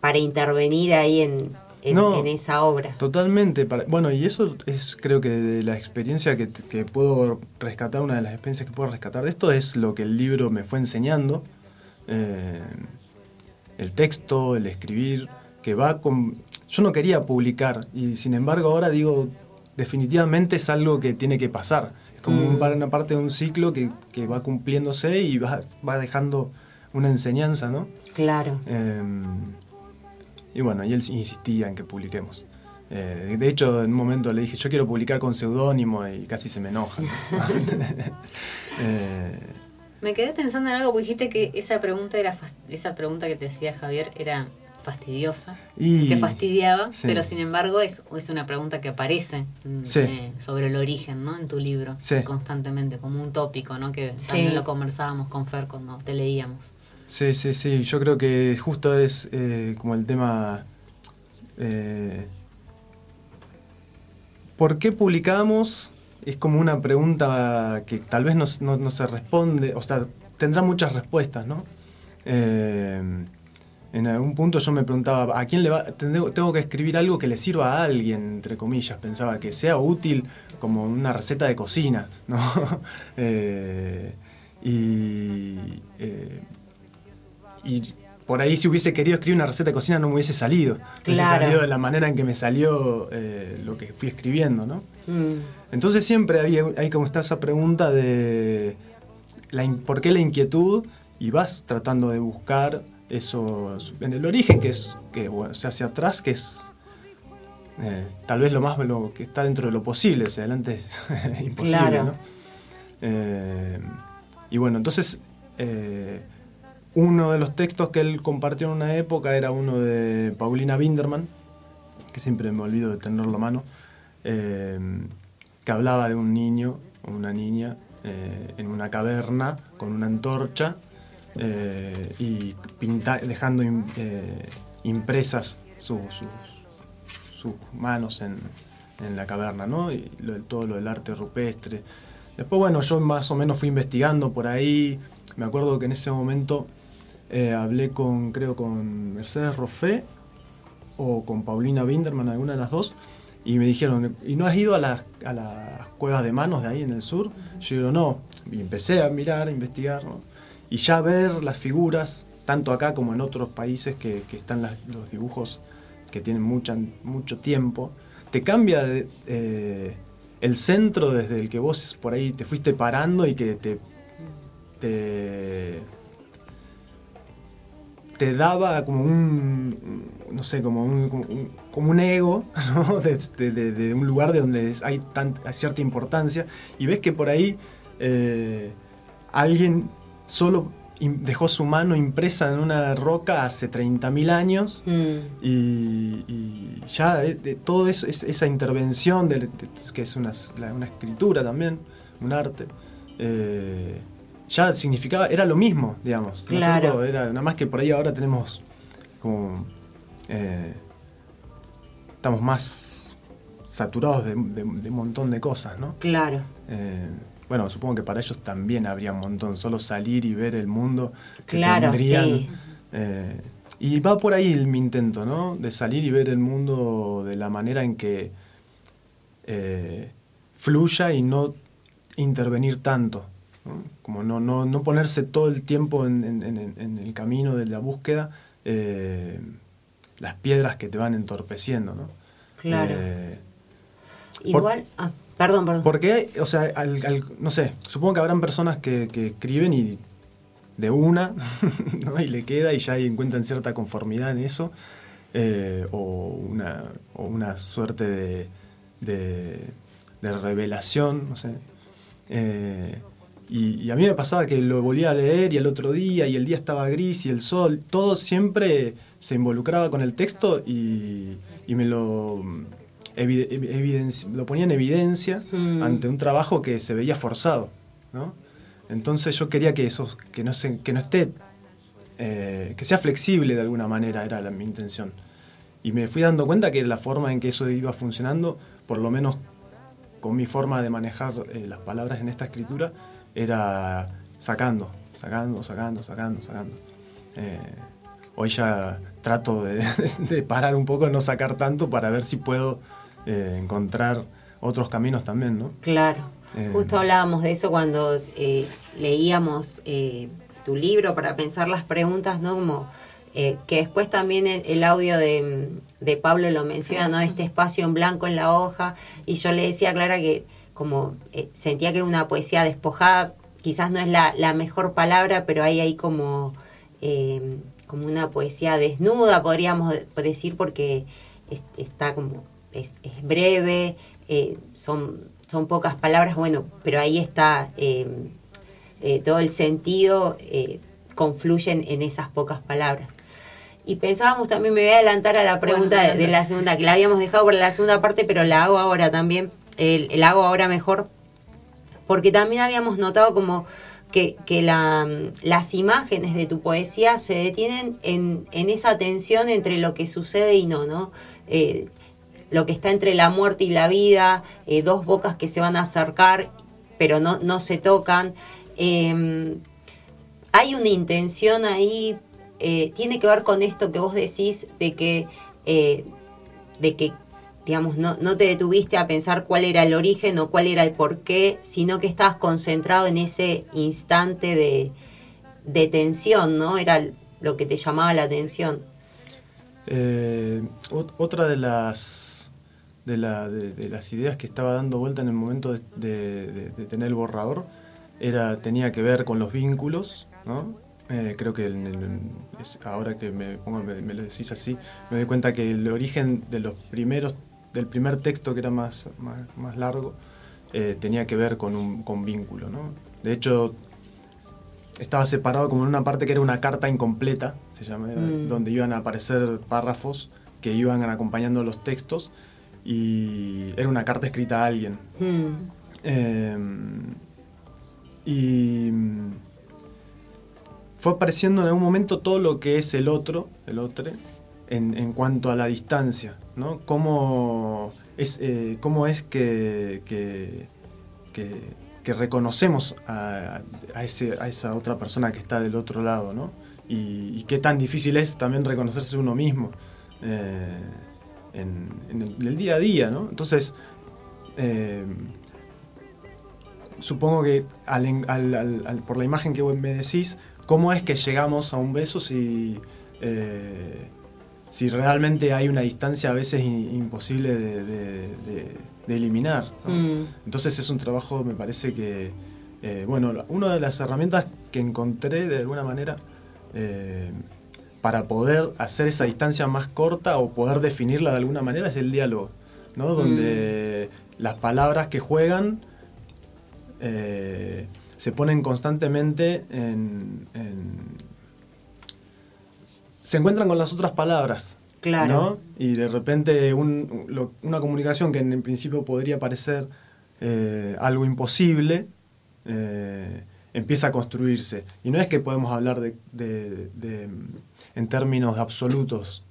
para intervenir ahí en, en, esa obra. Totalmente. bueno, y eso es creo que de la experiencia que, que, puedo rescatar, una de las experiencias que puedo rescatar de esto es lo que el libro me fue enseñando el texto, el escribir, que va con... Yo no quería publicar y sin embargo ahora digo, definitivamente es algo que tiene que pasar. Es como mm. una parte de un ciclo que, va cumpliéndose y va, va, dejando una enseñanza, ¿no? Claro. Em, y bueno, y él insistía en que publiquemos. Eh, de hecho, en un momento le dije, yo quiero publicar con seudónimo y casi se me enoja. eh, me quedé pensando en algo, porque dijiste que esa pregunta era esa pregunta que te decía Javier era fastidiosa, y... te fastidiaba, pero sin embargo es, es una pregunta que aparece mm, eh, sobre el origen, ¿no? En tu libro, constantemente, como un tópico, ¿no? Que también lo conversábamos con Fer cuando te leíamos. Sí, sí, sí, yo creo que justo es eh, como el tema... Eh, ¿Por qué publicamos es como una pregunta que tal vez no, no- no se responde, o sea, tendrá muchas respuestas, ¿no? Eh, en algún punto yo me preguntaba, ¿a quién le va? Tengo, que escribir algo que le sirva a alguien, entre comillas, pensaba, que sea útil como una receta de cocina, ¿no? Y, y por ahí si hubiese querido escribir una receta de cocina no me hubiese salido. No hubiese Claro. salido de la manera en que me salió eh, lo que fui escribiendo, ¿no? Mm, Entonces siempre había, hay como está esa pregunta de la por qué la inquietud y vas tratando de buscar eso en el origen que es que bueno, se hacia atrás que es eh, tal vez lo más lo que está dentro de lo posible, hacia adelante es imposible, Claro. ¿no? Eh, y bueno, entonces eh, uno de los textos que él compartió en una época era uno de Paulina Binderman, que siempre me olvido de tenerlo a mano, eh, que hablaba de un niño o una niña eh, en una caverna con una antorcha eh, y pinta- dejando im- impresas su- sus- manos en, la caverna, ¿no? Y todo lo del arte rupestre. Después, bueno, yo más o menos fui investigando por ahí. Me acuerdo que en ese momento eh, hablé con, creo, con Mercedes Roffé o con Paulina Binderman, alguna de las dos, y me dijeron, ¿y no has ido a las, a las cuevas de manos de ahí en el sur? Yo digo, no. Y empecé a mirar, a investigar, ¿no? y ya ver las figuras, tanto acá como en otros países que, que están los dibujos que tienen mucha, mucho tiempo, te cambia eh, el centro desde el que vos por ahí te fuiste parando y que te, te daba como un, no sé, como un, como un, como un ego, ¿no? De, de- de- de un lugar de donde hay, tan- hay cierta importancia y ves que por ahí eh, alguien solo dejó su mano impresa en una roca hace 30.000 años mm, y, y ya eh, de eso, es- esa intervención, de, de- que es una, una escritura también, un arte, eh, ya significaba, era lo mismo, digamos. Claro. Nosotros era, nada más que por ahí ahora tenemos como... eh, estamos más saturados de, de- de un montón de cosas, ¿no? claro. Eh, bueno, supongo que para ellos también habría un montón, solo salir y ver el mundo que Claro, tendrían. sí. Eh, y va por ahí el- mi intento, ¿no? De salir y ver el mundo de la manera en que fluya y no intervenir tanto. ¿No? Como no, no, no ponerse todo el tiempo en, en- en- en el camino de la búsqueda eh, las piedras que te van entorpeciendo, ¿no? Claro. Eh, Igual. ah, perdón, perdón. porque, o sea, al- al- no sé, supongo que habrán personas que, que escriben y de una, ¿no? Y le queda y ya encuentran cierta conformidad en eso, eh, o, una, o una suerte de, de, de revelación, no sé. Eh, y, y a mí me pasaba que lo volvía a leer y el otro día, y el día estaba gris y el sol, todo siempre se involucraba con el texto y, y me lo, lo ponía en evidencia Mm. ante un trabajo que se veía forzado. ¿no? Entonces yo quería que eso, que no, se, que no esté, eh, que sea flexible de alguna manera, era la, mi intención. Y me fui dando cuenta que la forma en que eso iba funcionando, por lo menos con mi forma de manejar eh, las palabras en esta escritura, era sacando, sacando, sacando, sacando, sacando. Eh, hoy ya trato de, de parar un poco, no sacar tanto para ver si puedo eh, encontrar otros caminos también, ¿no? Claro. Eh, Justo hablábamos de eso cuando eh, leíamos eh, tu libro para pensar las preguntas, ¿no? Como eh, que después también el, el audio de, de Pablo lo menciona, ¿no? Este espacio en blanco en la hoja. Y yo le decía a Clara que como eh, sentía que era una poesía despojada, quizás no es la, la mejor palabra, pero ahí hay como, eh, como una poesía desnuda, podríamos de- decir, porque es- está como, es, es breve, eh, son, son pocas palabras, bueno, pero ahí está todo el sentido, confluyen en esas pocas palabras. Y pensábamos también, me voy a adelantar a la pregunta Bueno, de, de la segunda, que la habíamos dejado para la segunda parte, pero la hago ahora también, el, hago ahora mejor, porque también habíamos notado como que, que la, las imágenes de tu poesía se detienen en, esa tensión entre lo que sucede y no, ¿no? Eh, lo que está entre la muerte y la vida, eh, dos bocas que se van a acercar pero no, no se tocan. Eh, hay una intención ahí, eh, tiene que ver con esto que vos decís de que, de que digamos, no, no te detuviste a pensar cuál era el origen o cuál era el porqué, sino que estabas concentrado en ese instante de, de tensión, ¿no? Era lo que te llamaba la atención. Eh, ot- otra de las, de, la- de- las ideas que estaba dando vuelta en el momento de, tener el borrador era, tenía que ver con los vínculos, ¿no? Eh, creo que ahora que me, pongo- me lo decís así, me doy cuenta que el origen de los primeros, del primer texto que era más, más, más largo, eh, tenía que ver con un con vínculo, ¿no? De hecho, estaba separado como en una parte que era una carta incompleta, se llama, era Mm. donde iban a aparecer párrafos que iban acompañando los textos y era una carta escrita a alguien. Mm, Eh, y mm, fue apareciendo en algún momento todo lo que es el otro, el otro, en, cuanto a la distancia, ¿no? Cómo es, eh, cómo es que, reconocemos a, esa otra persona que está del otro lado, ¿no? Y, qué tan difícil es también reconocerse uno mismo eh, en, el, día a día, ¿no? Entonces, eh, supongo que por la imagen que me decís, ¿cómo es que llegamos a un beso si, si realmente hay una distancia a veces imposible de, de- de- de eliminar? ¿no? mm, Entonces es un trabajo, me parece que, eh, bueno, una de las herramientas que encontré de alguna manera eh, para poder hacer esa distancia más corta o poder definirla de alguna manera es el diálogo, ¿no? Donde las palabras que juegan eh, se ponen constantemente en, en- se encuentran con las otras palabras. Claro. ¿no? Y de repente un- lo- una comunicación que en el principio podría parecer eh, algo imposible, eh, empieza a construirse. Y no es que podemos hablar de, de- de- en términos absolutos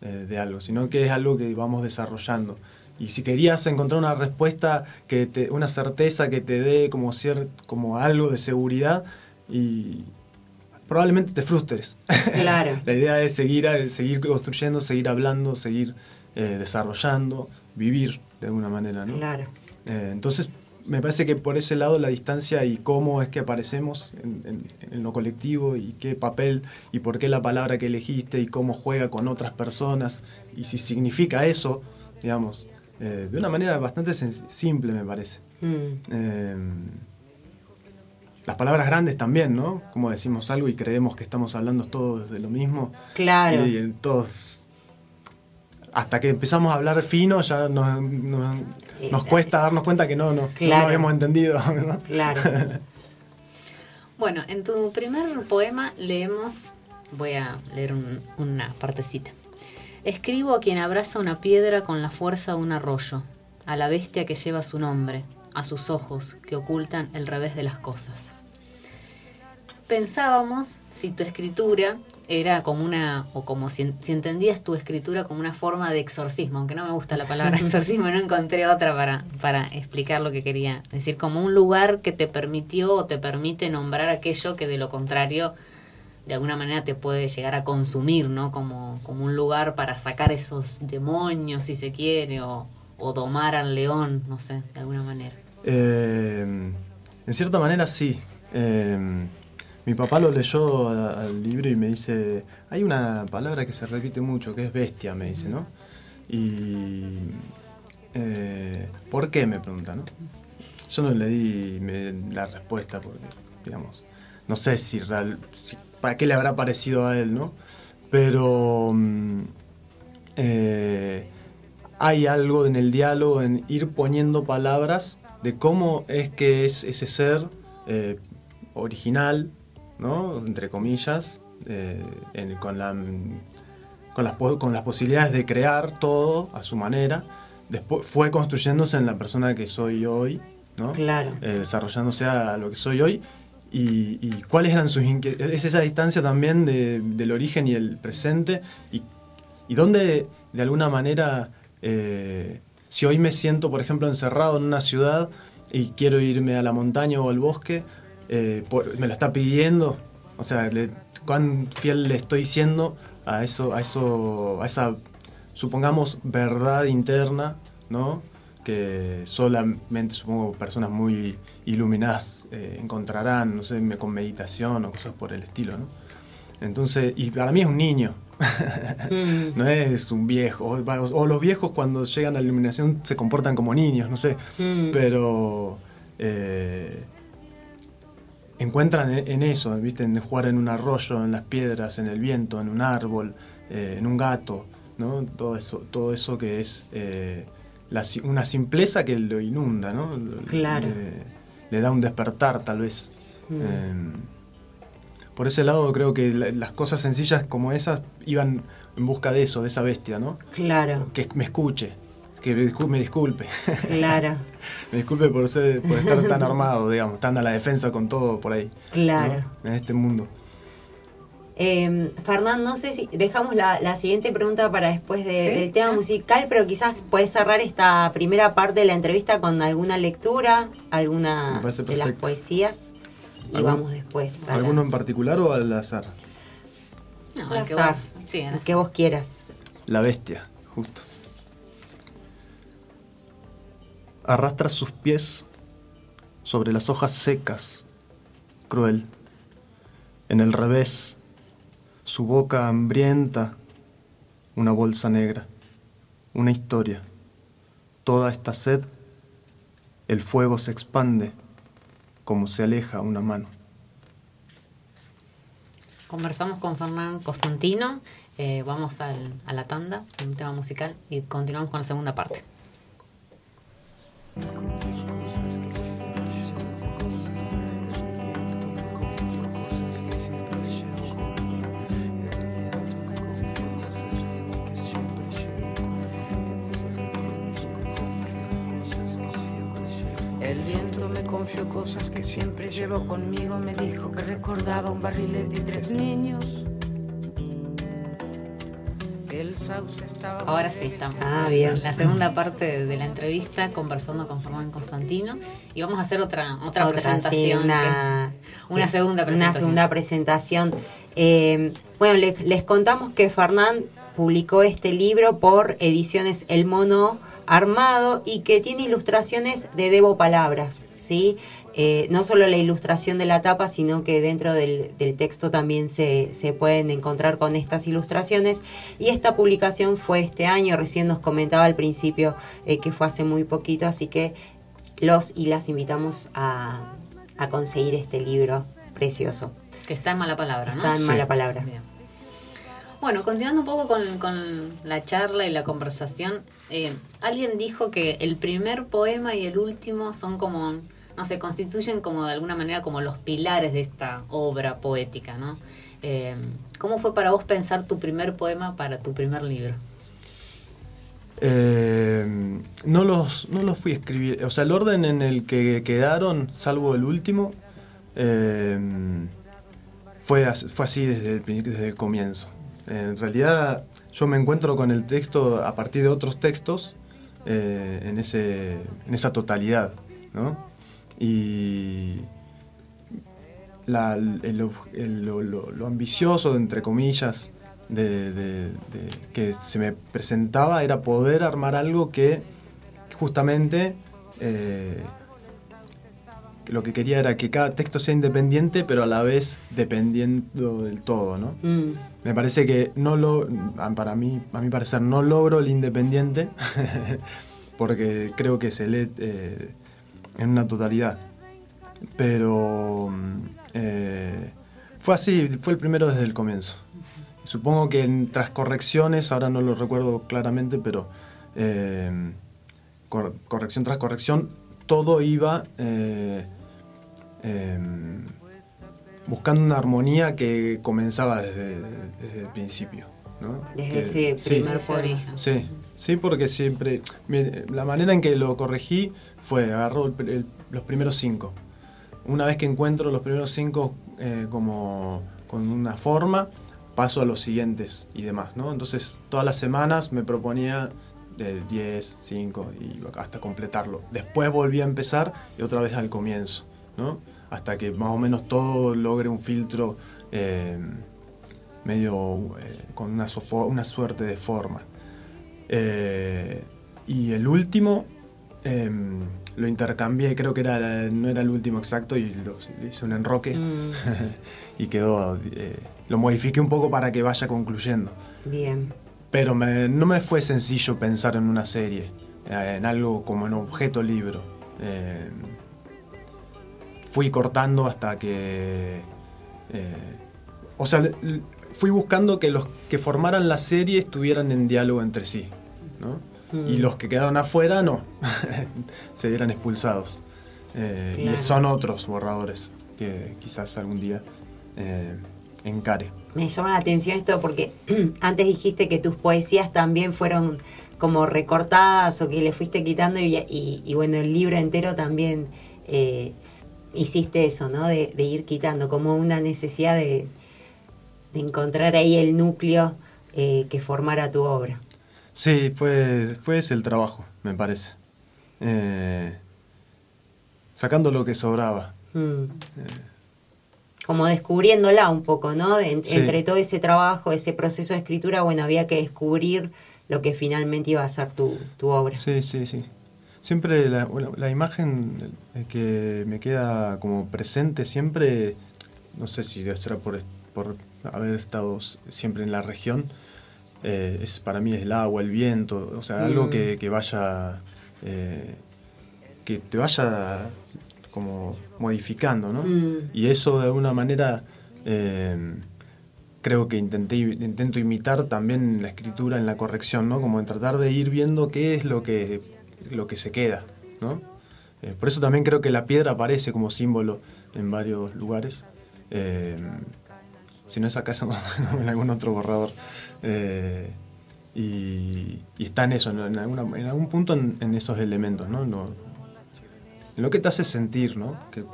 eh, de algo, sino que es algo que vamos desarrollando. Y si querías encontrar una respuesta, que te, una certeza que te dé como, cier- como algo de seguridad, y probablemente te frustres. Claro. La idea es seguir, eh, seguir construyendo, seguir hablando, seguir eh, desarrollando, vivir de alguna manera. ¿no? claro. Eh, entonces, me parece que por ese lado la distancia y cómo es que aparecemos en, en- en lo colectivo y qué papel y por qué la palabra que elegiste y cómo juega con otras personas y si significa eso, digamos, eh, de una manera bastante simple me parece. Mm, Eh, las palabras grandes también, ¿no? Como decimos algo y creemos que estamos hablando todos de lo mismo. claro. Y, todos. Hasta que empezamos a hablar fino, ya nos, nos- nos cuesta darnos cuenta que no, no, nos habíamos entendido. ¿no? Claro. Bueno, en tu primer poema leemos, voy a leer un- una partecita. Escribo a quien abraza una piedra con la fuerza de un arroyo, a la bestia que lleva su nombre, a sus ojos que ocultan el revés de las cosas. Pensábamos si tu escritura era como una, o como si, si entendías tu escritura como una forma de exorcismo, aunque no me gusta la palabra exorcismo, no encontré otra para, para explicar lo que quería decir, como un lugar que te permitió o te permite nombrar aquello que de lo contrario de alguna manera te puede llegar a consumir, ¿no? Como, como un lugar para sacar esos demonios, si se quiere, o, o domar al león, no sé, de alguna manera. Eh, en cierta manera sí. Eh, mi papá lo leyó al libro y me dice, hay una palabra que se repite mucho, que es bestia, me dice, ¿no? Y... eh, ¿Por qué? Me pregunta, ¿no? Yo no le di la respuesta porque, digamos, no sé si, real, para qué le habrá parecido a él, ¿no? Pero mm, eh, hay algo en el diálogo, en ir poniendo palabras de cómo es que es ese ser eh, original, ¿no? Entre comillas, eh, en- con, la, con, las, po- con las posibilidades de crear todo a su manera, después fue construyéndose en la persona que soy hoy, ¿no? Claro. eh, desarrollándose a lo que soy hoy y, y cuáles eran sus inquietudes. Es esa distancia también de- del origen y el presente y, y dónde de alguna manera eh, si hoy me siento, por ejemplo, encerrado en una ciudad y quiero irme a la montaña o al bosque, eh, por- me lo está pidiendo, o sea, le- cuán fiel le estoy siendo a eso, a eso, a esa, supongamos, verdad interna, ¿no? Que solamente, supongo, personas muy iluminadas eh, encontrarán, no sé, con meditación o cosas por el estilo, ¿no? Entonces, y para mí es un niño, Mm, no es un viejo. O, o los viejos cuando llegan a la iluminación se comportan como niños, no sé. mm. Pero eh, encuentran en, en eso, ¿viste? En jugar en un arroyo, en las piedras, en el viento, en un árbol, eh, en un gato, ¿no? Todo eso, todo eso que es eh, la una simpleza que lo inunda, ¿no? Claro. Le, le da un despertar, tal vez. Mm. Eh, por ese lado creo que la- las cosas sencillas como esas iban en busca de eso, de esa bestia, ¿no? Claro, Que me escuche, que me discul- me disculpe. claro, me disculpe por, ser, por estar tan armado, digamos, tan a la defensa con todo por ahí. claro. ¿no? En este mundo. Eh, Fernán, no sé si dejamos la, la siguiente pregunta para después de- Sí, del tema musical, pero quizás puedes cerrar esta primera parte de la entrevista con alguna lectura, alguna de las poesías y ¿Algún- vamos después a la- ¿Alguno en particular o al azar? No, al el que azar, vos- sí, azar. que vos quieras. La bestia, justo. Arrastra sus pies sobre las hojas secas, cruel. En el revés, su boca hambrienta, una bolsa negra, una historia. Toda esta sed, el fuego se expande como se aleja una mano. Conversamos con Fernán Constantino, eh, vamos al- a la tanda, un tema musical, y continuamos con la segunda parte. El viento me confió cosas que siempre llevo conmigo. Me dijo que recordaba un barrilete y tres niños. Ahora sí, estamos Ah, en bien. la segunda parte de la entrevista conversando con Fernán Constantino y vamos a hacer otra otra, Otra, sí, presentación. una, que- una segunda Una presentación. segunda presentación. Eh, bueno, les, les contamos que Fernán publicó este libro por ediciones El Mono Armado y que tiene ilustraciones de Debo Palabras, ¿sí? Eh, no solo la ilustración de la tapa, sino que dentro del, del texto también se, se pueden encontrar con estas ilustraciones. Y esta publicación fue este año, recién nos comentaba al principio eh, que fue hace muy poquito, así que los y las invitamos a, a conseguir este libro precioso. Que está en mala palabra, ¿no? Está en Sí. mala palabra. Bien. Bueno, continuando un poco con, con la charla y la conversación, eh, alguien dijo que el primer poema y el último son como, no sé, constituyen como de alguna manera como los pilares de esta obra poética, ¿no? Eh, ¿Cómo fue para vos pensar tu primer poema para tu primer libro? Eh, no, los, no los fui a escribir. O sea, el orden en el que quedaron, salvo el último, eh, fue, fue así desde el, el comienzo. En realidad, yo me encuentro con el texto a partir de otros textos en, ese, en esa totalidad. ¿no? Y la- el- el- lo, lo- lo ambicioso, entre comillas, de, de- de- que se me presentaba era poder armar algo que justamente eh, lo que quería era que cada texto sea independiente, pero a la vez dependiendo del todo, ¿no? Mm, Me parece que no lo, para mí, a mi parecer, no logro el independiente, porque creo que se lee eh, en una totalidad. Pero eh, fue así, fue el primero desde el comienzo. Supongo que en, tras correcciones, ahora no lo recuerdo claramente, pero eh, cor- corrección tras corrección, todo iba eh, em, buscando una armonía que comenzaba desde, desde el principio. ¿no? Desde Que- ese sí, primer poema. origen. Sí, sí, porque siempre. La manera en que lo corregí fue pr- el- los primeros cinco. Una vez que encuentro los primeros cinco eh, como con una forma, paso a los siguientes y demás, ¿no? Entonces, todas las semanas me proponía de 10, 5 y hasta completarlo. Después volví a empezar y otra vez al comienzo, ¿no? Hasta que más o menos todo logre un filtro eh, medio eh, con una, una, suerte de forma. Eh, y el último em, lo intercambié, creo que era, no era el último exacto y lo, hice un enroque mm. y quedó, lo modifiqué un poco para que vaya concluyendo. Bien pero no me fue sencillo pensar en una serie, eh, en algo como en objeto libro. Eh, fui cortando hasta que... Eh, o sea, fui buscando que los que formaran la serie estuvieran en diálogo entre sí, ¿no? Y mm. los que quedaron afuera, no, se vieran expulsados. Y son otros borradores que quizás algún día encare. Me llama la atención esto porque antes dijiste que tus poesías también fueron como recortadas o que le fuiste quitando y, bueno, el libro entero también eh, hiciste eso, ¿no? De, ir quitando, como una necesidad de, encontrar ahí el núcleo eh, que formara tu obra. Sí, fue, fue ese el trabajo, me parece. Eh, sacando lo que sobraba. Mm como descubriéndola un poco, ¿no? Entre todo ese trabajo, ese proceso de escritura, bueno, había que descubrir lo que finalmente iba a ser tu, obra. Sí, sí, sí. Siempre la, la imagen que me queda como presente siempre, no sé si debe ser por, por haber estado siempre en la región, eh, es para mí es el agua, el viento, o sea, algo mm. que, vaya, eh, que te vaya como modificando, ¿no? Mm. Y eso de alguna manera eh, creo que intenté, intento imitar también la escritura en la corrección, ¿no? Como en tratar de ir viendo qué es lo que, lo que se queda, ¿no? Por eso también creo que la piedra aparece como símbolo en varios lugares. Eh, si no es acá, en algún otro borrador. y, está en eso, en, en algún punto en, esos elementos, ¿no? lo que te hace sentir, ¿no? Que,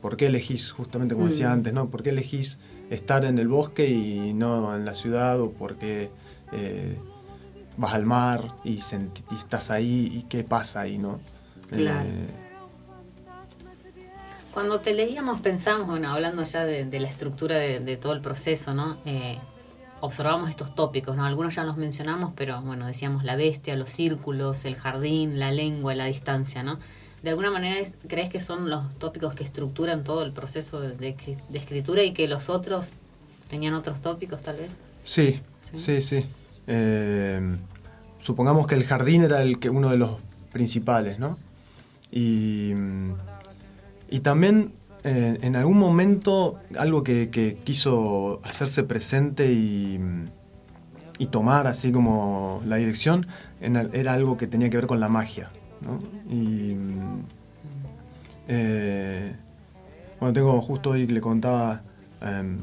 ¿Por qué elegís, justamente como decía mm. antes, ¿no? ¿Por qué elegís estar en el bosque y no en la ciudad? ¿O por qué eh, vas al mar y, estás ahí y qué pasa ahí, ¿no? Claro. Eh, Cuando te leíamos pensamos, bueno, hablando ya de, la estructura de, todo el proceso, ¿no? Eh, observamos estos tópicos, ¿no? Algunos ya los mencionamos, pero bueno, decíamos la bestia, los círculos, el jardín, la lengua, la distancia, ¿no? de alguna manera crees que son los tópicos que estructuran todo el proceso de, escritura y que los otros tenían otros tópicos tal vez? Sí, sí, sí. Eh, supongamos que el jardín era el que, uno de los principales, ¿no? Y, también eh, en algún momento algo que, quiso hacerse presente y, y, tomar así como la dirección era algo que tenía que ver con la magia. Y eh, bueno, tengo justo hoy que le contaba em,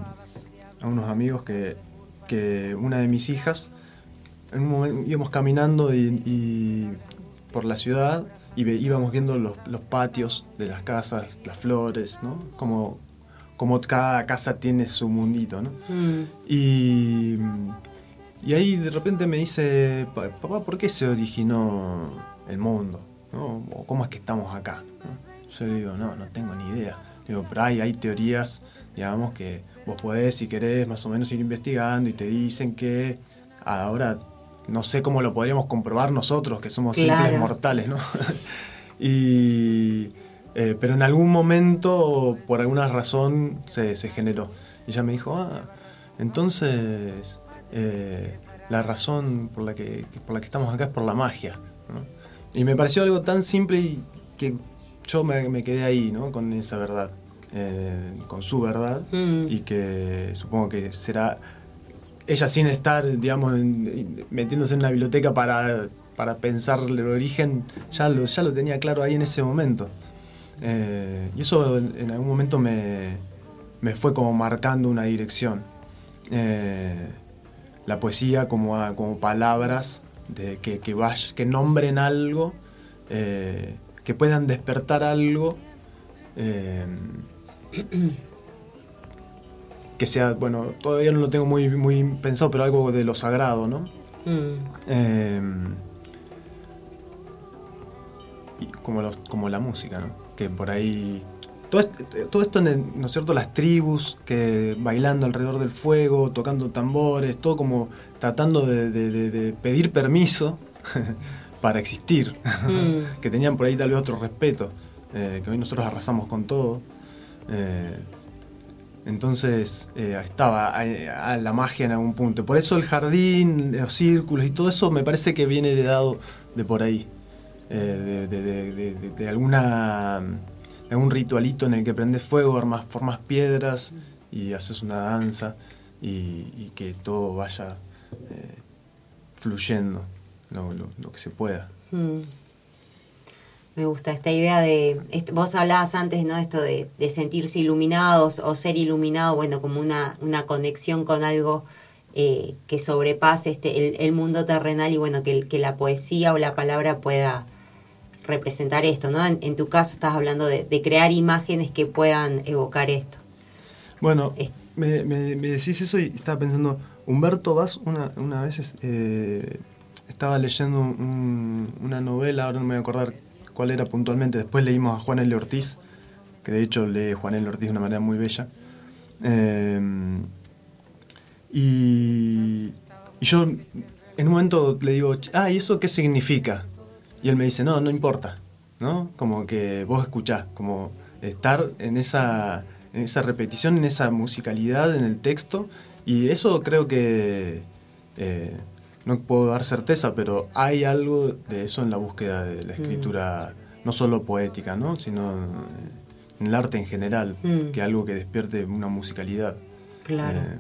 a unos amigos que, una de mis hijas, en un momento íbamos caminando y, por la ciudad y íbamos viendo los, patios de las casas, las flores, ¿no? Como, como cada casa tiene su mundito, ¿no? Mm. Y, y ahí de repente me dice, papá, ¿por qué se originó el mundo? O cómo es que estamos acá. Yo le digo, no, no tengo ni idea. Digo, pero hay, hay teorías, digamos, que vos podés, si querés, más o menos ir investigando y te dicen que ahora no sé cómo lo podríamos comprobar nosotros, que somos simples mortales, ¿no? y, eh, pero en algún momento, por alguna razón, se, generó. Y ella me dijo, ah, entonces eh, la razón por la, que, por la que estamos acá es por la magia. ¿no? Y me pareció algo tan simple y que yo me, quedé ahí, ¿no? Con esa verdad, eh, con su verdad, mm. y que supongo que será ella sin estar, digamos, metiéndose en una biblioteca para, para pensar el origen, ya lo, ya lo tenía claro ahí en ese momento. Eh, y eso en, algún momento me, me, fue como marcando una dirección. Eh, la poesía como, como palabras que, que, que nombren algo, eh, que puedan despertar algo, que sea, bueno, todavía no lo tengo muy, muy pensado, pero algo de lo sagrado, ¿no? Mm. Eh, como, los, como la música, ¿no? Que por ahí... Todo, todo esto, ¿no es cierto? Las tribus que bailando alrededor del fuego, tocando tambores, todo como tratando de, pedir permiso para existir, mm. que tenían por ahí tal vez otro respeto, eh, que hoy nosotros arrasamos con todo. Eh, entonces eh, estaba la magia en algún punto. Por eso el jardín, los círculos y todo eso me parece que viene heredado de por ahí. Eh, de, alguna algún ritualito en el que prendes fuego, armas, formas piedras y haces una danza y, que todo vaya eh, fluyendo lo, que se pueda. Mm. Me gusta esta idea de, vos hablabas antes, ¿no? Esto de, sentirse iluminados o ser iluminado, bueno, como una, una conexión con algo eh, que sobrepase este, el, mundo terrenal y bueno, que, que la poesía o la palabra pueda representar esto, ¿no? En, tu caso estás hablando de, crear imágenes que puedan evocar esto. Bueno, me, me, decís eso y estaba pensando, Humberto Vaz una, una vez eh, estaba leyendo una novela, ahora no me voy a acordar cuál era puntualmente. Después leímos a Juan L. Ortiz, que de hecho lee Juan L. Ortiz de una manera muy bella. Em, y, yo en un momento le digo, ah, ¿y eso qué significa? Y él me dice, no, no importa, ¿no? Como que vos escuchás, como estar en esa, en esa repetición, en esa musicalidad en el texto. Y eso creo que eh, no puedo dar certeza, pero hay algo de eso en la búsqueda de la mm. escritura, no solo poética, ¿no? sino en el arte en general, mm. que algo que despierte una musicalidad. Claro. Eh,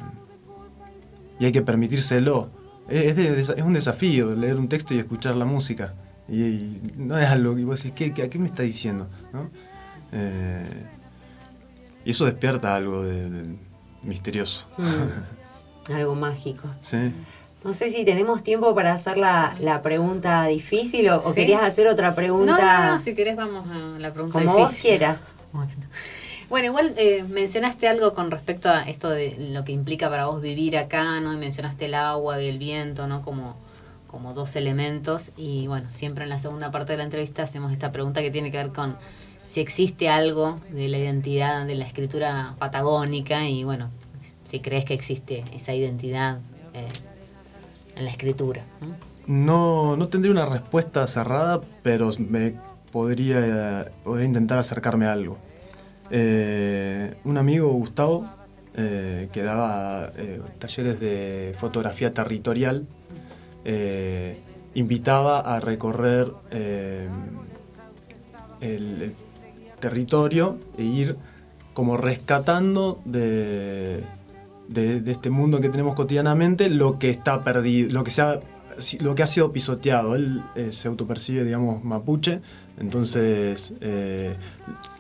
y hay que permitírselo. Es, es, un desafío leer un texto y escuchar la música. Y, no es algo que vos decís, ¿qué, ¿a qué me está diciendo? ¿no? Eh, y eso despierta algo de, misterioso. Mm. algo mágico. Sí. No sé si tenemos tiempo para hacer la, pregunta difícil o, querías hacer otra pregunta. No, no, si querés vamos a la pregunta Como difícil. vos quieras. Bueno. igual eh, mencionaste algo con respecto a esto de lo que implica para vos vivir acá, ¿no? Y mencionaste el agua y el viento, ¿no? Como, como dos elementos. Y bueno, siempre en la segunda parte de la entrevista hacemos esta pregunta que tiene que ver con si existe algo de la identidad de la escritura patagónica y bueno, si crees que existe esa identidad. Eh, en la escritura. No, no tendría una respuesta cerrada, pero me podría, podría intentar acercarme a algo. Eh, un amigo, Gustavo, eh, que daba eh, talleres de fotografía territorial, invitaba a recorrer el, territorio e ir como rescatando de, de, este mundo que tenemos cotidianamente lo que está perdido, lo que, se ha, lo que ha sido pisoteado. Él eh, se autopercibe, digamos, mapuche, entonces eh,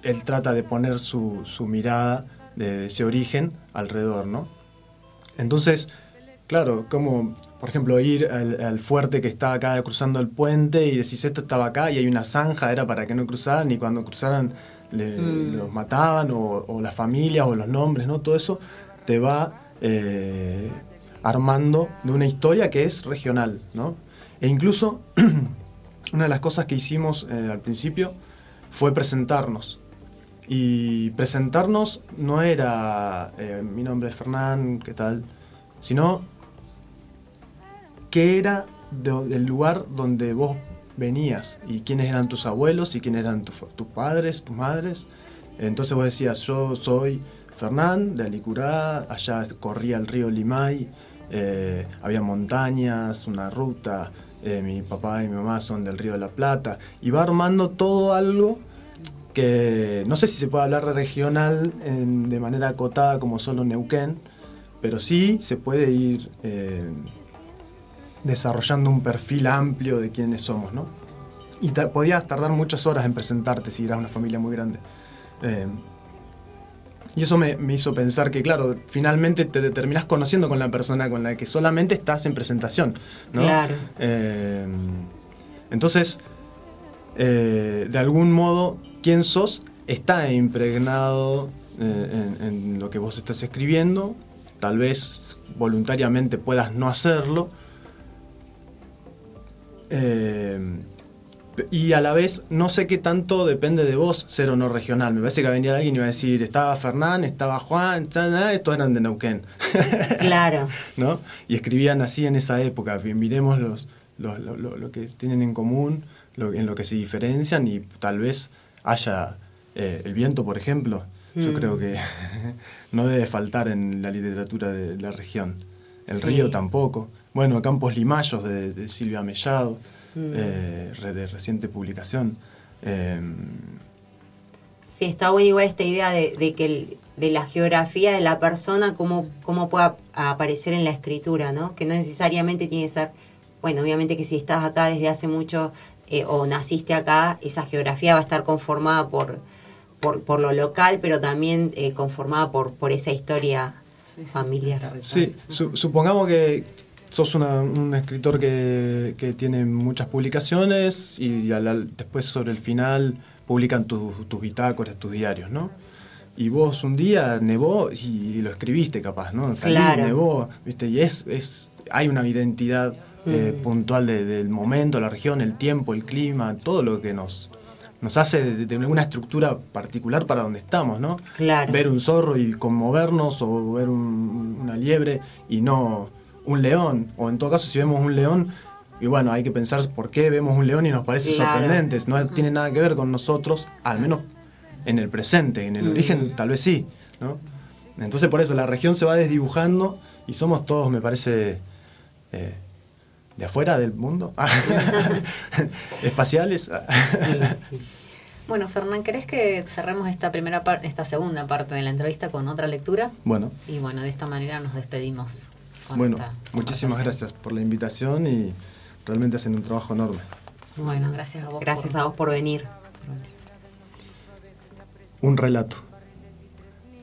él trata de poner su, mirada de, ese origen alrededor, ¿no? Entonces, claro, como por ejemplo, ir al, fuerte que está acá cruzando el puente y decís esto estaba acá y hay una zanja, era para que no cruzaran y cuando cruzaran mm. los mataban o, o, las familias o los nombres, ¿no? Todo eso te va eh, armando de una historia que es regional, ¿no? E incluso una de las cosas que hicimos eh, al principio fue presentarnos. Y presentarnos no era eh, mi nombre es Fernán, ¿qué tal? Sino qué era del lugar donde vos venías y quiénes eran tus abuelos y quiénes eran tus padres, tus madres. Entonces vos decías, yo soy Fernán, de Alicurá, allá corría el río Limay, eh, había montañas, una ruta, eh, mi papá y mi mamá son del río de la Plata, y va armando todo algo que no sé si se puede hablar de regional de manera acotada como solo Neuquén, pero sí se puede ir eh, desarrollando un perfil amplio de quiénes somos, ¿no? Y podías tardar muchas horas en presentarte si eras una familia muy grande. Y eso me, hizo pensar que, claro, finalmente te terminás conociendo con la persona con la que solamente estás en presentación. ¿no? Claro. Eh, entonces, eh, de algún modo, quién sos está impregnado eh, en, lo que vos estás escribiendo. Tal vez voluntariamente puedas no hacerlo. Y a la vez no sé qué tanto depende de vos ser o no regional. Me parece que venía alguien y iba a decir, estaba Fernán, estaba Juan, estos eran de Neuquén. Claro. ¿No? Y escribían así en esa época. Miremos los, lo, que tienen en común, en lo que se diferencian y tal vez haya eh, el viento, por ejemplo. Yo mm. creo que no debe faltar en la literatura de la región. El río tampoco. Bueno, Campos Limayos de Silvia Mellado. Mm. Eh, de reciente publicación. Em, sí, está buena igual esta idea de, que de la geografía de la persona, cómo, cómo pueda aparecer en la escritura, ¿no? Que no necesariamente tiene que ser, bueno, obviamente que si estás acá desde hace mucho eh, o naciste acá, esa geografía va a estar conformada por, por, lo local, pero también eh, conformada por, por esa historia familiar. Sí, supongamos que sos un escritor que, que, tiene muchas publicaciones y después sobre el final publican tus bitácoras, tus diarios, ¿no? Y vos un día nevó y lo escribiste capaz, ¿no? Salí, claro. nevó, ¿viste? Y es, es, hay una identidad eh, mm. puntual del momento, la región, el tiempo, el clima, todo lo que nos, nos hace tener una estructura particular para donde estamos, ¿no? Claro. Ver un zorro y conmovernos o ver una liebre y no un león, o en todo caso si vemos un león, y bueno, hay que pensar por qué vemos un león y nos parece sorprendente, no tiene nada que ver con nosotros, al menos en el presente, en el mm. origen tal vez sí, ¿no? Entonces por eso la región se va desdibujando y somos todos, me parece, eh, de afuera del mundo, espaciales. Bueno, Fernán, ¿crees que cerremos esta primera esta segunda parte de la entrevista con otra lectura? Bueno. Y bueno, de esta manera nos despedimos. Bueno, muchísimas gracias por la invitación y realmente hacen un trabajo enorme. Bueno, gracias a vos. Gracias a vos por venir. Un relato.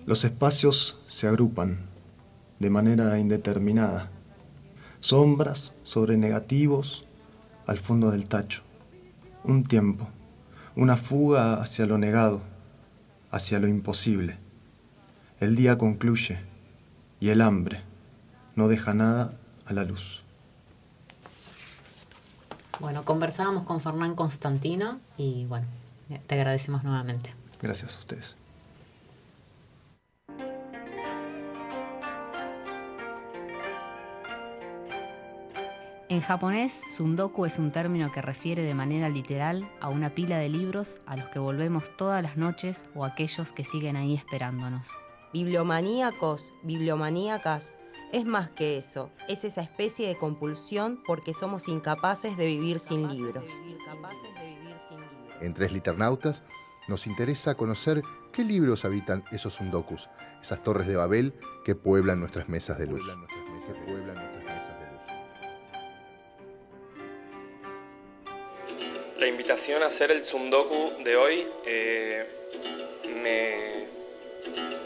Los espacios se agrupan de manera indeterminada. Sombras sobre negativos al fondo del tacho. Un tiempo, una fuga hacia lo negado, hacia lo imposible. El día concluye y el hambre no deja nada a la luz. Bueno, conversábamos con Fernán Constantino y bueno, te agradecemos nuevamente. Gracias a ustedes. En japonés, sundoku es un término que refiere de manera literal a una pila de libros a los que volvemos todas las noches o aquellos que siguen ahí esperándonos. Bibliomaníacos, bibliomaníacas, es más que eso, es esa especie de compulsión porque somos incapaces de vivir sin libros. En Tres Liternautas nos interesa conocer qué libros habitan esos sundokus, esas torres de Babel que pueblan nuestras mesas de luz. La invitación a hacer el sundoku de hoy eh, me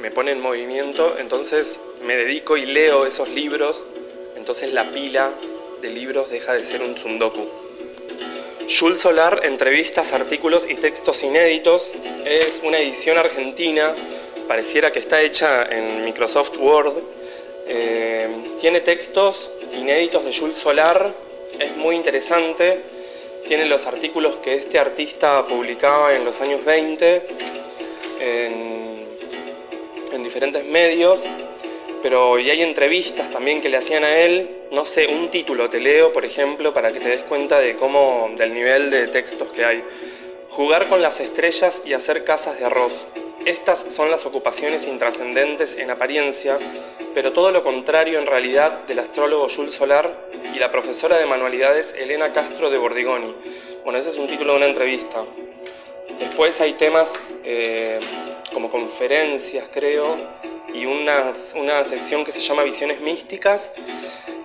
me pone en movimiento, entonces me dedico y leo esos libros, entonces la pila de libros deja de ser un tsundoku. Jules Solar, entrevistas, artículos y textos inéditos, es una edición argentina, pareciera que está hecha en Microsoft Word. Eh, tiene textos inéditos de Jules Solar, es muy interesante. Tiene los artículos que este artista publicaba en los años 20 en en diferentes medios, pero y hay entrevistas también que le hacían a él, no sé, un título te leo, por ejemplo, para que te des cuenta de cómo, del nivel de textos que hay. Jugar con las estrellas y hacer casas de arroz. Estas son las ocupaciones intrascendentes en apariencia, pero todo lo contrario en realidad del astrólogo Jules Solar y la profesora de manualidades Elena Castro de Bordigoni. Bueno, ese es un título de una entrevista. Después hay temas eh, como conferencias, creo, y una, sección que se llama Visiones Místicas.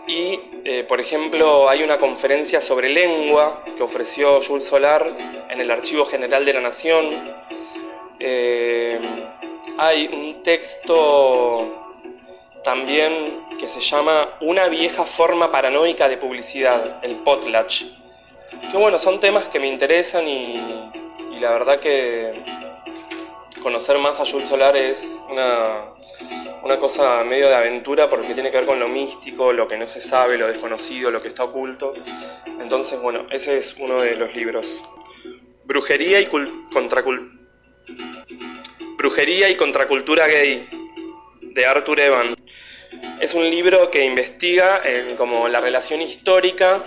Y, eh, por ejemplo, hay una conferencia sobre lengua que ofreció Jules Solar en el Archivo General de la Nación. Eh, hay un texto también que se llama Una vieja forma paranoica de publicidad, el potlatch. Que bueno, son temas que me interesan y la verdad que conocer más a Jules Solar es una, una cosa medio de aventura porque tiene que ver con lo místico, lo que no se sabe, lo desconocido, lo que está oculto. Entonces, bueno, ese es uno de los libros. Brujería y contracultura. Brujería y contracultura gay de Arthur Evans. Es un libro que investiga como la relación histórica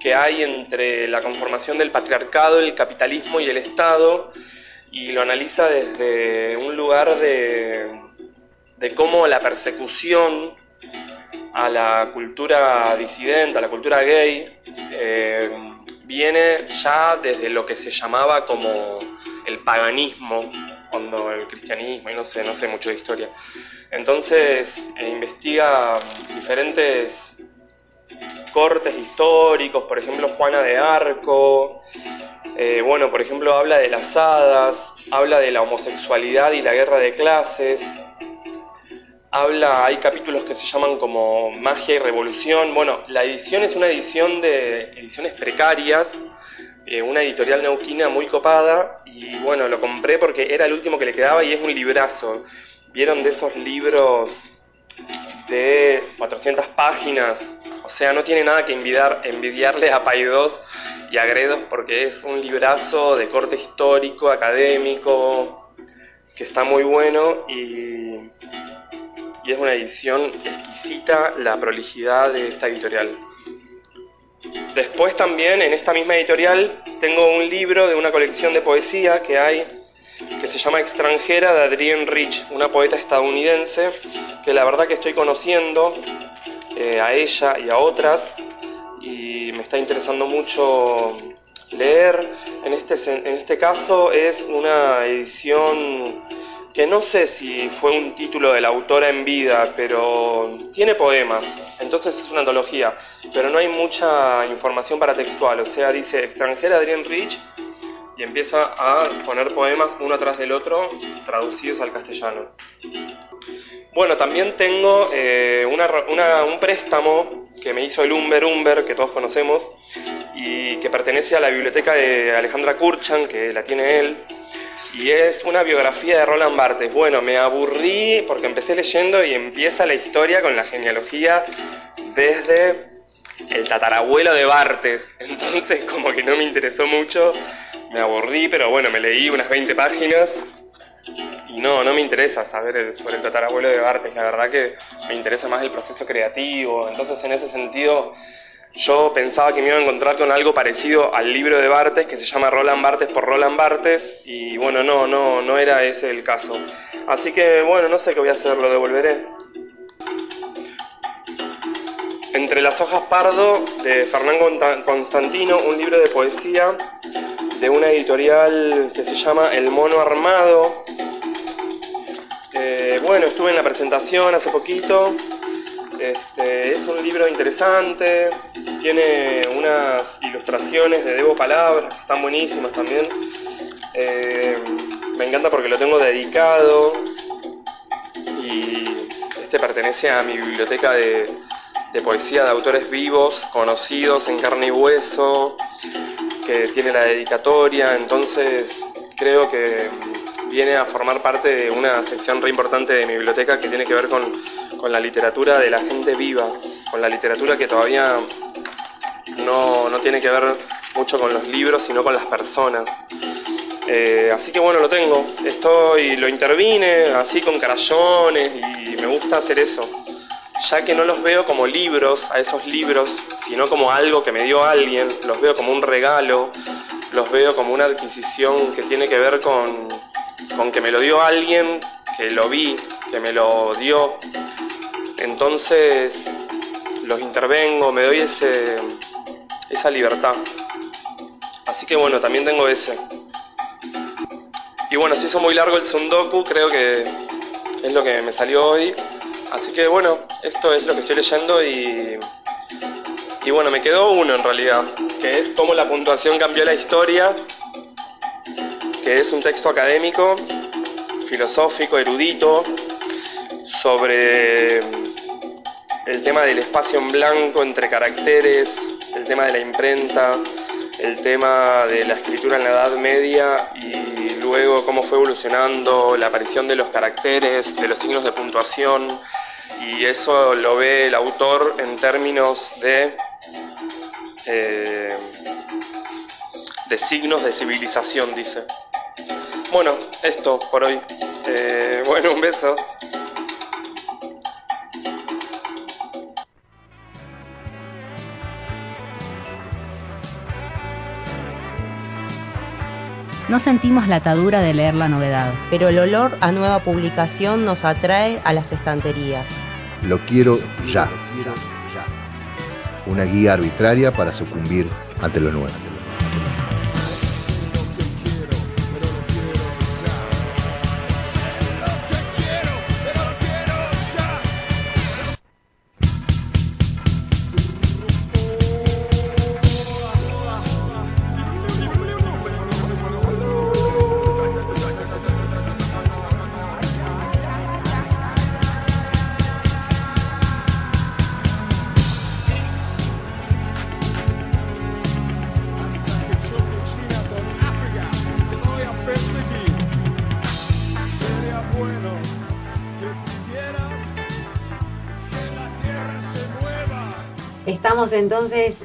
que hay entre la conformación del patriarcado, el capitalismo y el Estado y lo analiza desde un lugar de, de cómo la persecución a la cultura disidente, a la cultura gay, eh, viene ya desde lo que se llamaba como el paganismo, cuando el cristianismo, y no sé, no sé mucho de historia. Entonces eh, investiga diferentes cortes históricos, por ejemplo Juana de Arco, eh, bueno, por ejemplo habla de las hadas, habla de la homosexualidad y la guerra de clases, habla, hay capítulos que se llaman como magia y revolución. Bueno, la edición es una edición de ediciones precarias, eh, una editorial neuquina muy copada y bueno, lo compré porque era el último que le quedaba y es un librazo. ¿Vieron de esos libros de 400 páginas? O sea, no tiene nada que envidiar, envidiarle a Paidós y a Gredos porque es un librazo de corte histórico, académico, que está muy bueno y es una edición exquisita la prolijidad de esta editorial. Después también en esta misma editorial tengo un libro de una colección de poesía que hay que se llama Extranjera de Adrienne Rich, una poeta estadounidense que la verdad que estoy conociendo eh, a ella y a otras y me está interesando mucho leer. En este, en este caso es una edición que no sé si fue un título de la autora en vida, pero tiene poemas, entonces es una antología, pero no hay mucha información para textual, o sea, dice extranjera Adrienne Rich y empieza a poner poemas uno atrás del otro traducidos al castellano. Bueno, también tengo eh, un préstamo que me hizo el Umber Umber, que todos conocemos, y que pertenece a la biblioteca de Alejandra Kurchan, que la tiene él, y es una biografía de Roland Barthes. Bueno, me aburrí porque empecé leyendo y empieza la historia con la genealogía desde el tatarabuelo de Bartes. Entonces como que no me interesó mucho, me aburrí, pero bueno, me leí unas 20 páginas y no, no me interesa saber sobre el tatarabuelo de Bartes, la verdad que me interesa más el proceso creativo. Entonces en ese sentido yo pensaba que me iba a encontrar con algo parecido al libro de Bartes, que se llama Roland Bartes por Roland Bartes, y bueno, no, no, no era ese el caso. Así que bueno, no sé qué voy a hacer, lo devolveré. Entre las hojas pardo de Fernán Constantino, un libro de poesía de una editorial que se llama El Mono Armado. Eh, bueno, estuve en la presentación hace poquito. Este, es un libro interesante, tiene unas ilustraciones de Debo Palabras que están buenísimas también. Eh, me encanta porque lo tengo dedicado y este pertenece a mi biblioteca de, de poesía de autores vivos, conocidos en carne y hueso, que tiene la dedicatoria, entonces creo que viene a formar parte de una sección re importante de mi biblioteca que tiene que ver con, la literatura de la gente viva, con la literatura que todavía no, tiene que ver mucho con los libros, sino con las personas. Eh, así que bueno, lo tengo. Estoy, lo intervine así con carayones y me gusta hacer eso. Ya que no los veo como libros, a esos libros, sino como algo que me dio alguien, los veo como un regalo, los veo como una adquisición que tiene que ver con, con que me lo dio alguien, que lo vi, que me lo dio. Entonces los intervengo, me doy ese, esa libertad. Así que bueno, también tengo ese. Y bueno, se hizo muy largo el Sundoku, creo que es lo que me salió hoy. Así que bueno, esto es lo que estoy leyendo y, y bueno, me quedó uno en realidad, que es cómo la puntuación cambió la historia que es un texto académico, filosófico, erudito, sobre el tema del espacio en blanco entre caracteres, el tema de la imprenta, el tema de la escritura en la Edad Media y luego cómo fue evolucionando la aparición de los caracteres, de los signos de puntuación, y eso lo ve el autor en términos de, eh, de signos de civilización, dice. Bueno, esto por hoy. Eh, bueno, un beso. No sentimos la atadura de leer la novedad. Pero el olor a nueva publicación nos atrae a las estanterías. Lo quiero ya. Una guía arbitraria para sucumbir ante lo nuevo.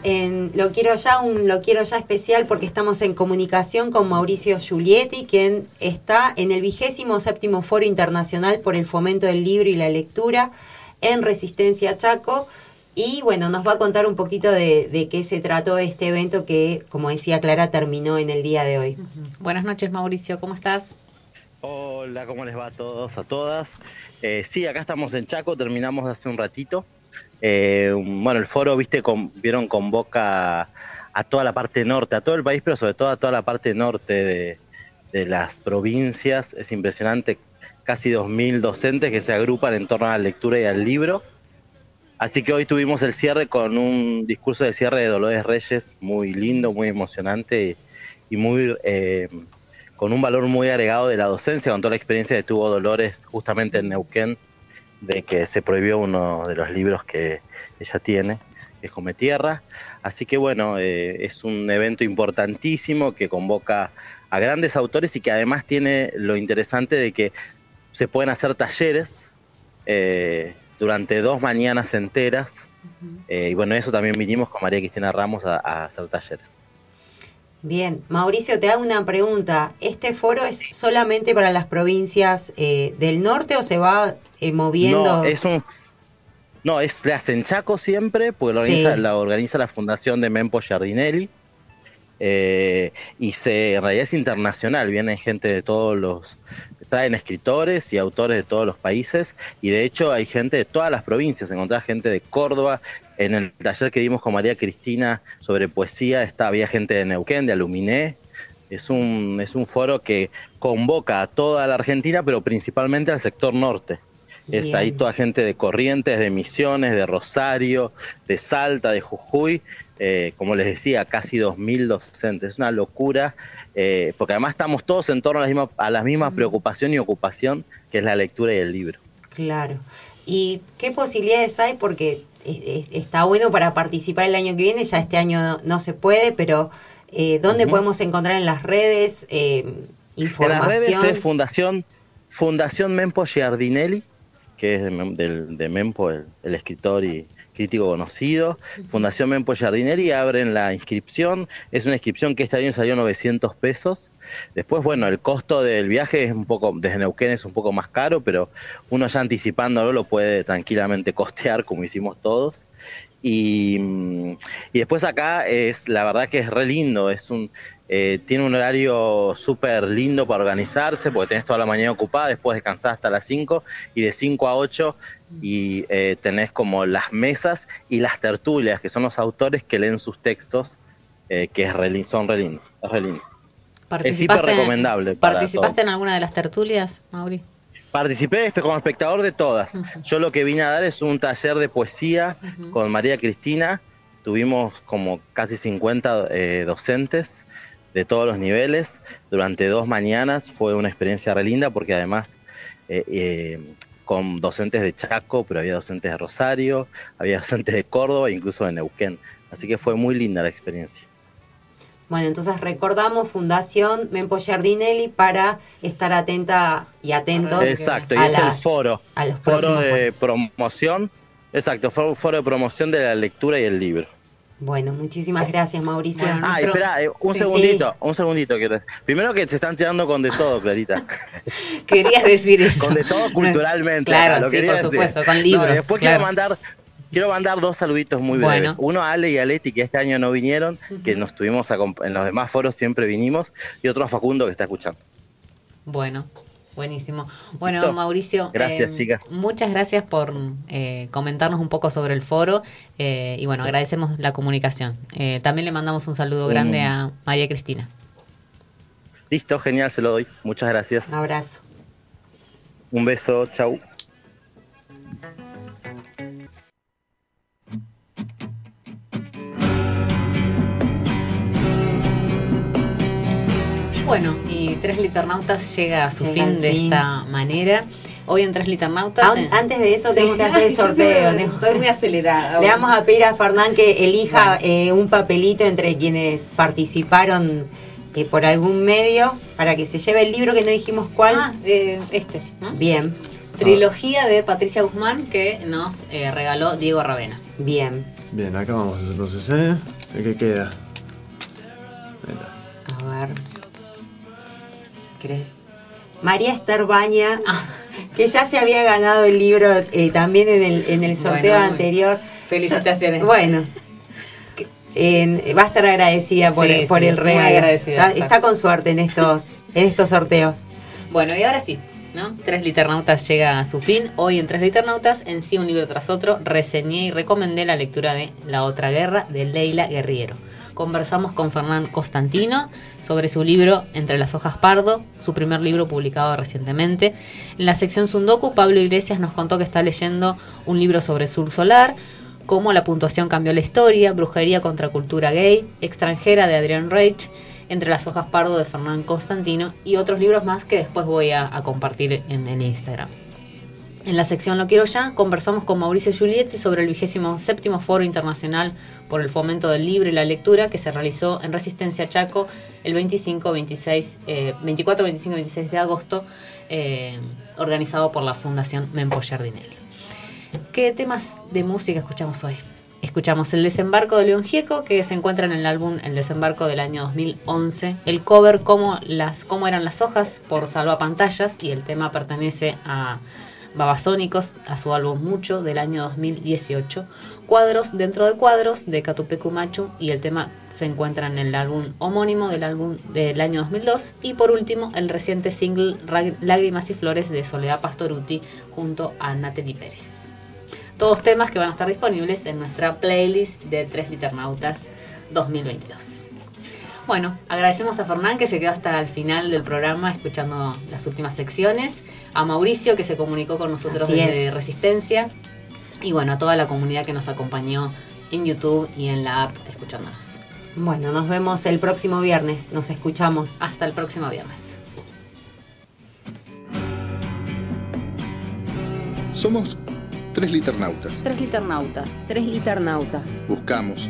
En Lo Quiero Ya, un Lo Quiero Ya especial porque estamos en comunicación con Mauricio Giulietti, quien está en el vigésimo séptimo Foro Internacional por el Fomento del Libro y la Lectura en Resistencia Chaco. Y bueno, nos va a contar un poquito de, de qué se trató este evento que, como decía Clara, terminó en el día de hoy. Buenas noches, Mauricio, ¿cómo estás? Hola, ¿cómo les va a todos, a todas? Eh, sí, acá estamos en Chaco, terminamos hace un ratito. Eh, bueno, el foro, viste, con- vieron, convoca a toda la parte norte, a todo el país, pero sobre todo a toda la parte norte de, las provincias. Es impresionante, casi 2.000 docentes que se agrupan en torno a la lectura y al libro. Así que hoy tuvimos el cierre con un discurso de cierre de Dolores Reyes muy lindo, muy emocionante y, y muy eh, con un valor muy agregado de la docencia, con toda la experiencia que tuvo Dolores justamente en Neuquén, de que se prohibió uno de los libros que ella tiene, que es Come Tierra. Así que bueno, eh, es un evento importantísimo que convoca a grandes autores y que además tiene lo interesante de que se pueden hacer talleres eh, durante dos mañanas enteras. Eh, y bueno, eso también vinimos con María Cristina Ramos a, a hacer talleres. Bien, Mauricio, te hago una pregunta. ¿Este foro es solamente para las provincias eh, del norte o se va eh, moviendo? No, es un. No, es la hacen Chaco siempre, porque lo Sí. organiza, la organiza la fundación de Mempo Giardinelli. eh, y se, en realidad es internacional, vienen gente de todos los. Traen escritores y autores de todos los países, y de hecho hay gente de todas las provincias. Encontrás gente de Córdoba. En el taller que dimos con María Cristina sobre poesía, está, había gente de Neuquén, de Aluminé. Es un, es un foro que convoca a toda la Argentina, pero principalmente al sector norte. Es Bien. ahí toda gente de Corrientes, de Misiones, de Rosario, de Salta, de Jujuy, eh, como les decía, casi 2.000 docentes. Es una locura, eh, porque además estamos todos en torno a la misma, a la misma preocupación y ocupación, que es la lectura y el libro. Claro. ¿Y qué posibilidades hay? Porque está bueno para participar el año que viene, ya este año no, no se puede, pero eh, ¿dónde podemos encontrar en las redes eh, En información? las redes es Fundación, Fundación Mempo Giardinelli, que es de Mempo, el, el escritor y crítico conocido. Fundación Mempo Giardinelli abren la inscripción. Es una inscripción que este año salió 900 pesos. Después, bueno, el costo del viaje es un poco, desde Neuquén es un poco más caro, pero uno ya anticipándolo lo puede tranquilamente costear, como hicimos todos. Y, y después acá es, la verdad que es re lindo, es un, eh, tiene un horario súper lindo para organizarse, porque tenés toda la mañana ocupada, después descansás hasta las 5 y de 5 a 8 y eh, tenés como las mesas y las tertulias, que son los autores que leen sus textos, eh, que es re son re lindos, es re lindo. Es hiper recomendable. para ¿Participaste todos. en alguna de las tertulias, Mauri? Participé este, como espectador de todas. Yo lo que vine a dar es un taller de poesía con María Cristina. Tuvimos como casi 50 eh, docentes de todos los niveles durante dos mañanas. Fue una experiencia re linda porque además eh, eh, con docentes de Chaco, pero había docentes de Rosario, había docentes de Córdoba, incluso de Neuquén. Así que fue muy linda la experiencia. Bueno, entonces recordamos Fundación Mempo Giardinelli para estar atenta y atentos Exacto, y a, es el foro. a los Foro de foros. promoción. Exacto, foro, foro de promoción de la lectura y el libro. Bueno, muchísimas gracias, Mauricio. Bueno, Ah, Nuestro- espera, eh, un Sí. segundito, un segundito. Primero que se están tirando con de todo, Clarita. Querías decir eso. con de todo culturalmente. Claro, lo sí, por decir. supuesto, con No, libros. y después claro. quiero mandar quiero mandar dos saluditos muy Bueno. breves. Uno a Ale y a Leti, que este año no vinieron, que nos tuvimos en los demás foros siempre vinimos, y otro a Facundo que está escuchando. Bueno, buenísimo. Bueno, ¿Listo? Mauricio, Gracias, eh, chicas. muchas gracias por eh, comentarnos un poco sobre el foro eh, y bueno, agradecemos la comunicación. También le mandamos un saludo grande a María Cristina. Listo, genial, se lo doy. Muchas gracias. Un abrazo. Un beso, chau. Bueno, y Tres Liternautas llega a su Llega fin de esta manera. Hoy en Tres Liternautas... An- eh, antes de eso sí. tenemos que hacer el sorteo. estoy- muy acelerada. Le vamos a pedir a Fernán que elija Bueno. eh, un papelito entre quienes participaron eh, por algún medio para que se lleve el libro que no dijimos cuál. Ah, eh, este. ¿no? Bien, Trilogía de Patricia Guzmán que nos eh, regaló Diego Ravena. bien. Bien, acá vamos entonces, ¿eh? ¿El que queda? Está. A ver. ¿Crees? María Esther Baña, Ah. que ya se había ganado el libro eh, también en el, en el sorteo Bueno, anterior. Felicitaciones. Bueno, en- va a estar agradecida por, Sí, por sí, el regalo. está. está con suerte en estos, en estos sorteos. Bueno, y ahora sí, ¿no? Tres Liternautas llega a su fin. Hoy en Tres Liternautas, en sí un libro tras otro, reseñé y recomendé la lectura de La Otra Guerra de Leila Guerriero. Conversamos con Fernán Constantino sobre su libro Entre las hojas pardo, su primer libro publicado recientemente. En la sección Sundoku, Pablo Iglesias nos contó que está leyendo un libro sobre Sur Solar, cómo la puntuación cambió la historia, Brujería contra cultura gay, Extranjera de Adrián Reich, Entre las hojas pardo de Fernán Constantino y otros libros más que después voy a, compartir en Instagram. En la sección Lo Quiero Ya conversamos con Mauricio Giulietti sobre el vigésimo séptimo Foro Internacional por el Fomento del Libro y la Lectura que se realizó en Resistencia Chaco el 25, 26, eh, 24, 25 y 26 de agosto, eh, organizado por la Fundación Mempo Giardinelli. ¿Qué temas de música escuchamos hoy? Escuchamos El Desembarco de León Gieco, que se encuentra en el álbum El Desembarco del año 2011. El cover, Cómo, las, cómo eran las hojas, por Salva Pantallas, y el tema pertenece a Babasónicos, a su álbum Mucho, del año 2018. Cuadros dentro de cuadros, de Catupecu Machu, y el tema se encuentra en el álbum homónimo del álbum del año 2002. Y por último, el reciente single Lágrimas y Flores de Soledad Pastoruti, junto a Natalie Pérez. Todos temas que van a estar disponibles en nuestra playlist de Tres Liternautas 2022. Bueno, agradecemos a Fernán que se quedó hasta el final del programa escuchando las últimas secciones, a Mauricio que se comunicó con nosotros Así desde es. Resistencia y bueno, a toda la comunidad que nos acompañó en YouTube y en la app escuchándonos. Bueno, nos vemos el próximo viernes. Nos escuchamos. Hasta el próximo viernes. Somos tres liternautas. Tres Liternautas. Tres liternautas. Buscamos,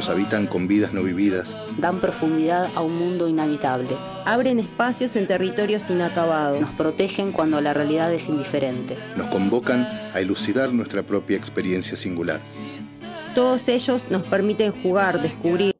Nos habitan con vidas no vividas, Dan profundidad a un mundo inhabitable. Abren espacios en territorios inacabados. Nos protegen cuando la realidad es indiferente. nos convocan a elucidar nuestra propia experiencia singular. Todos ellos nos permiten jugar, descubrir,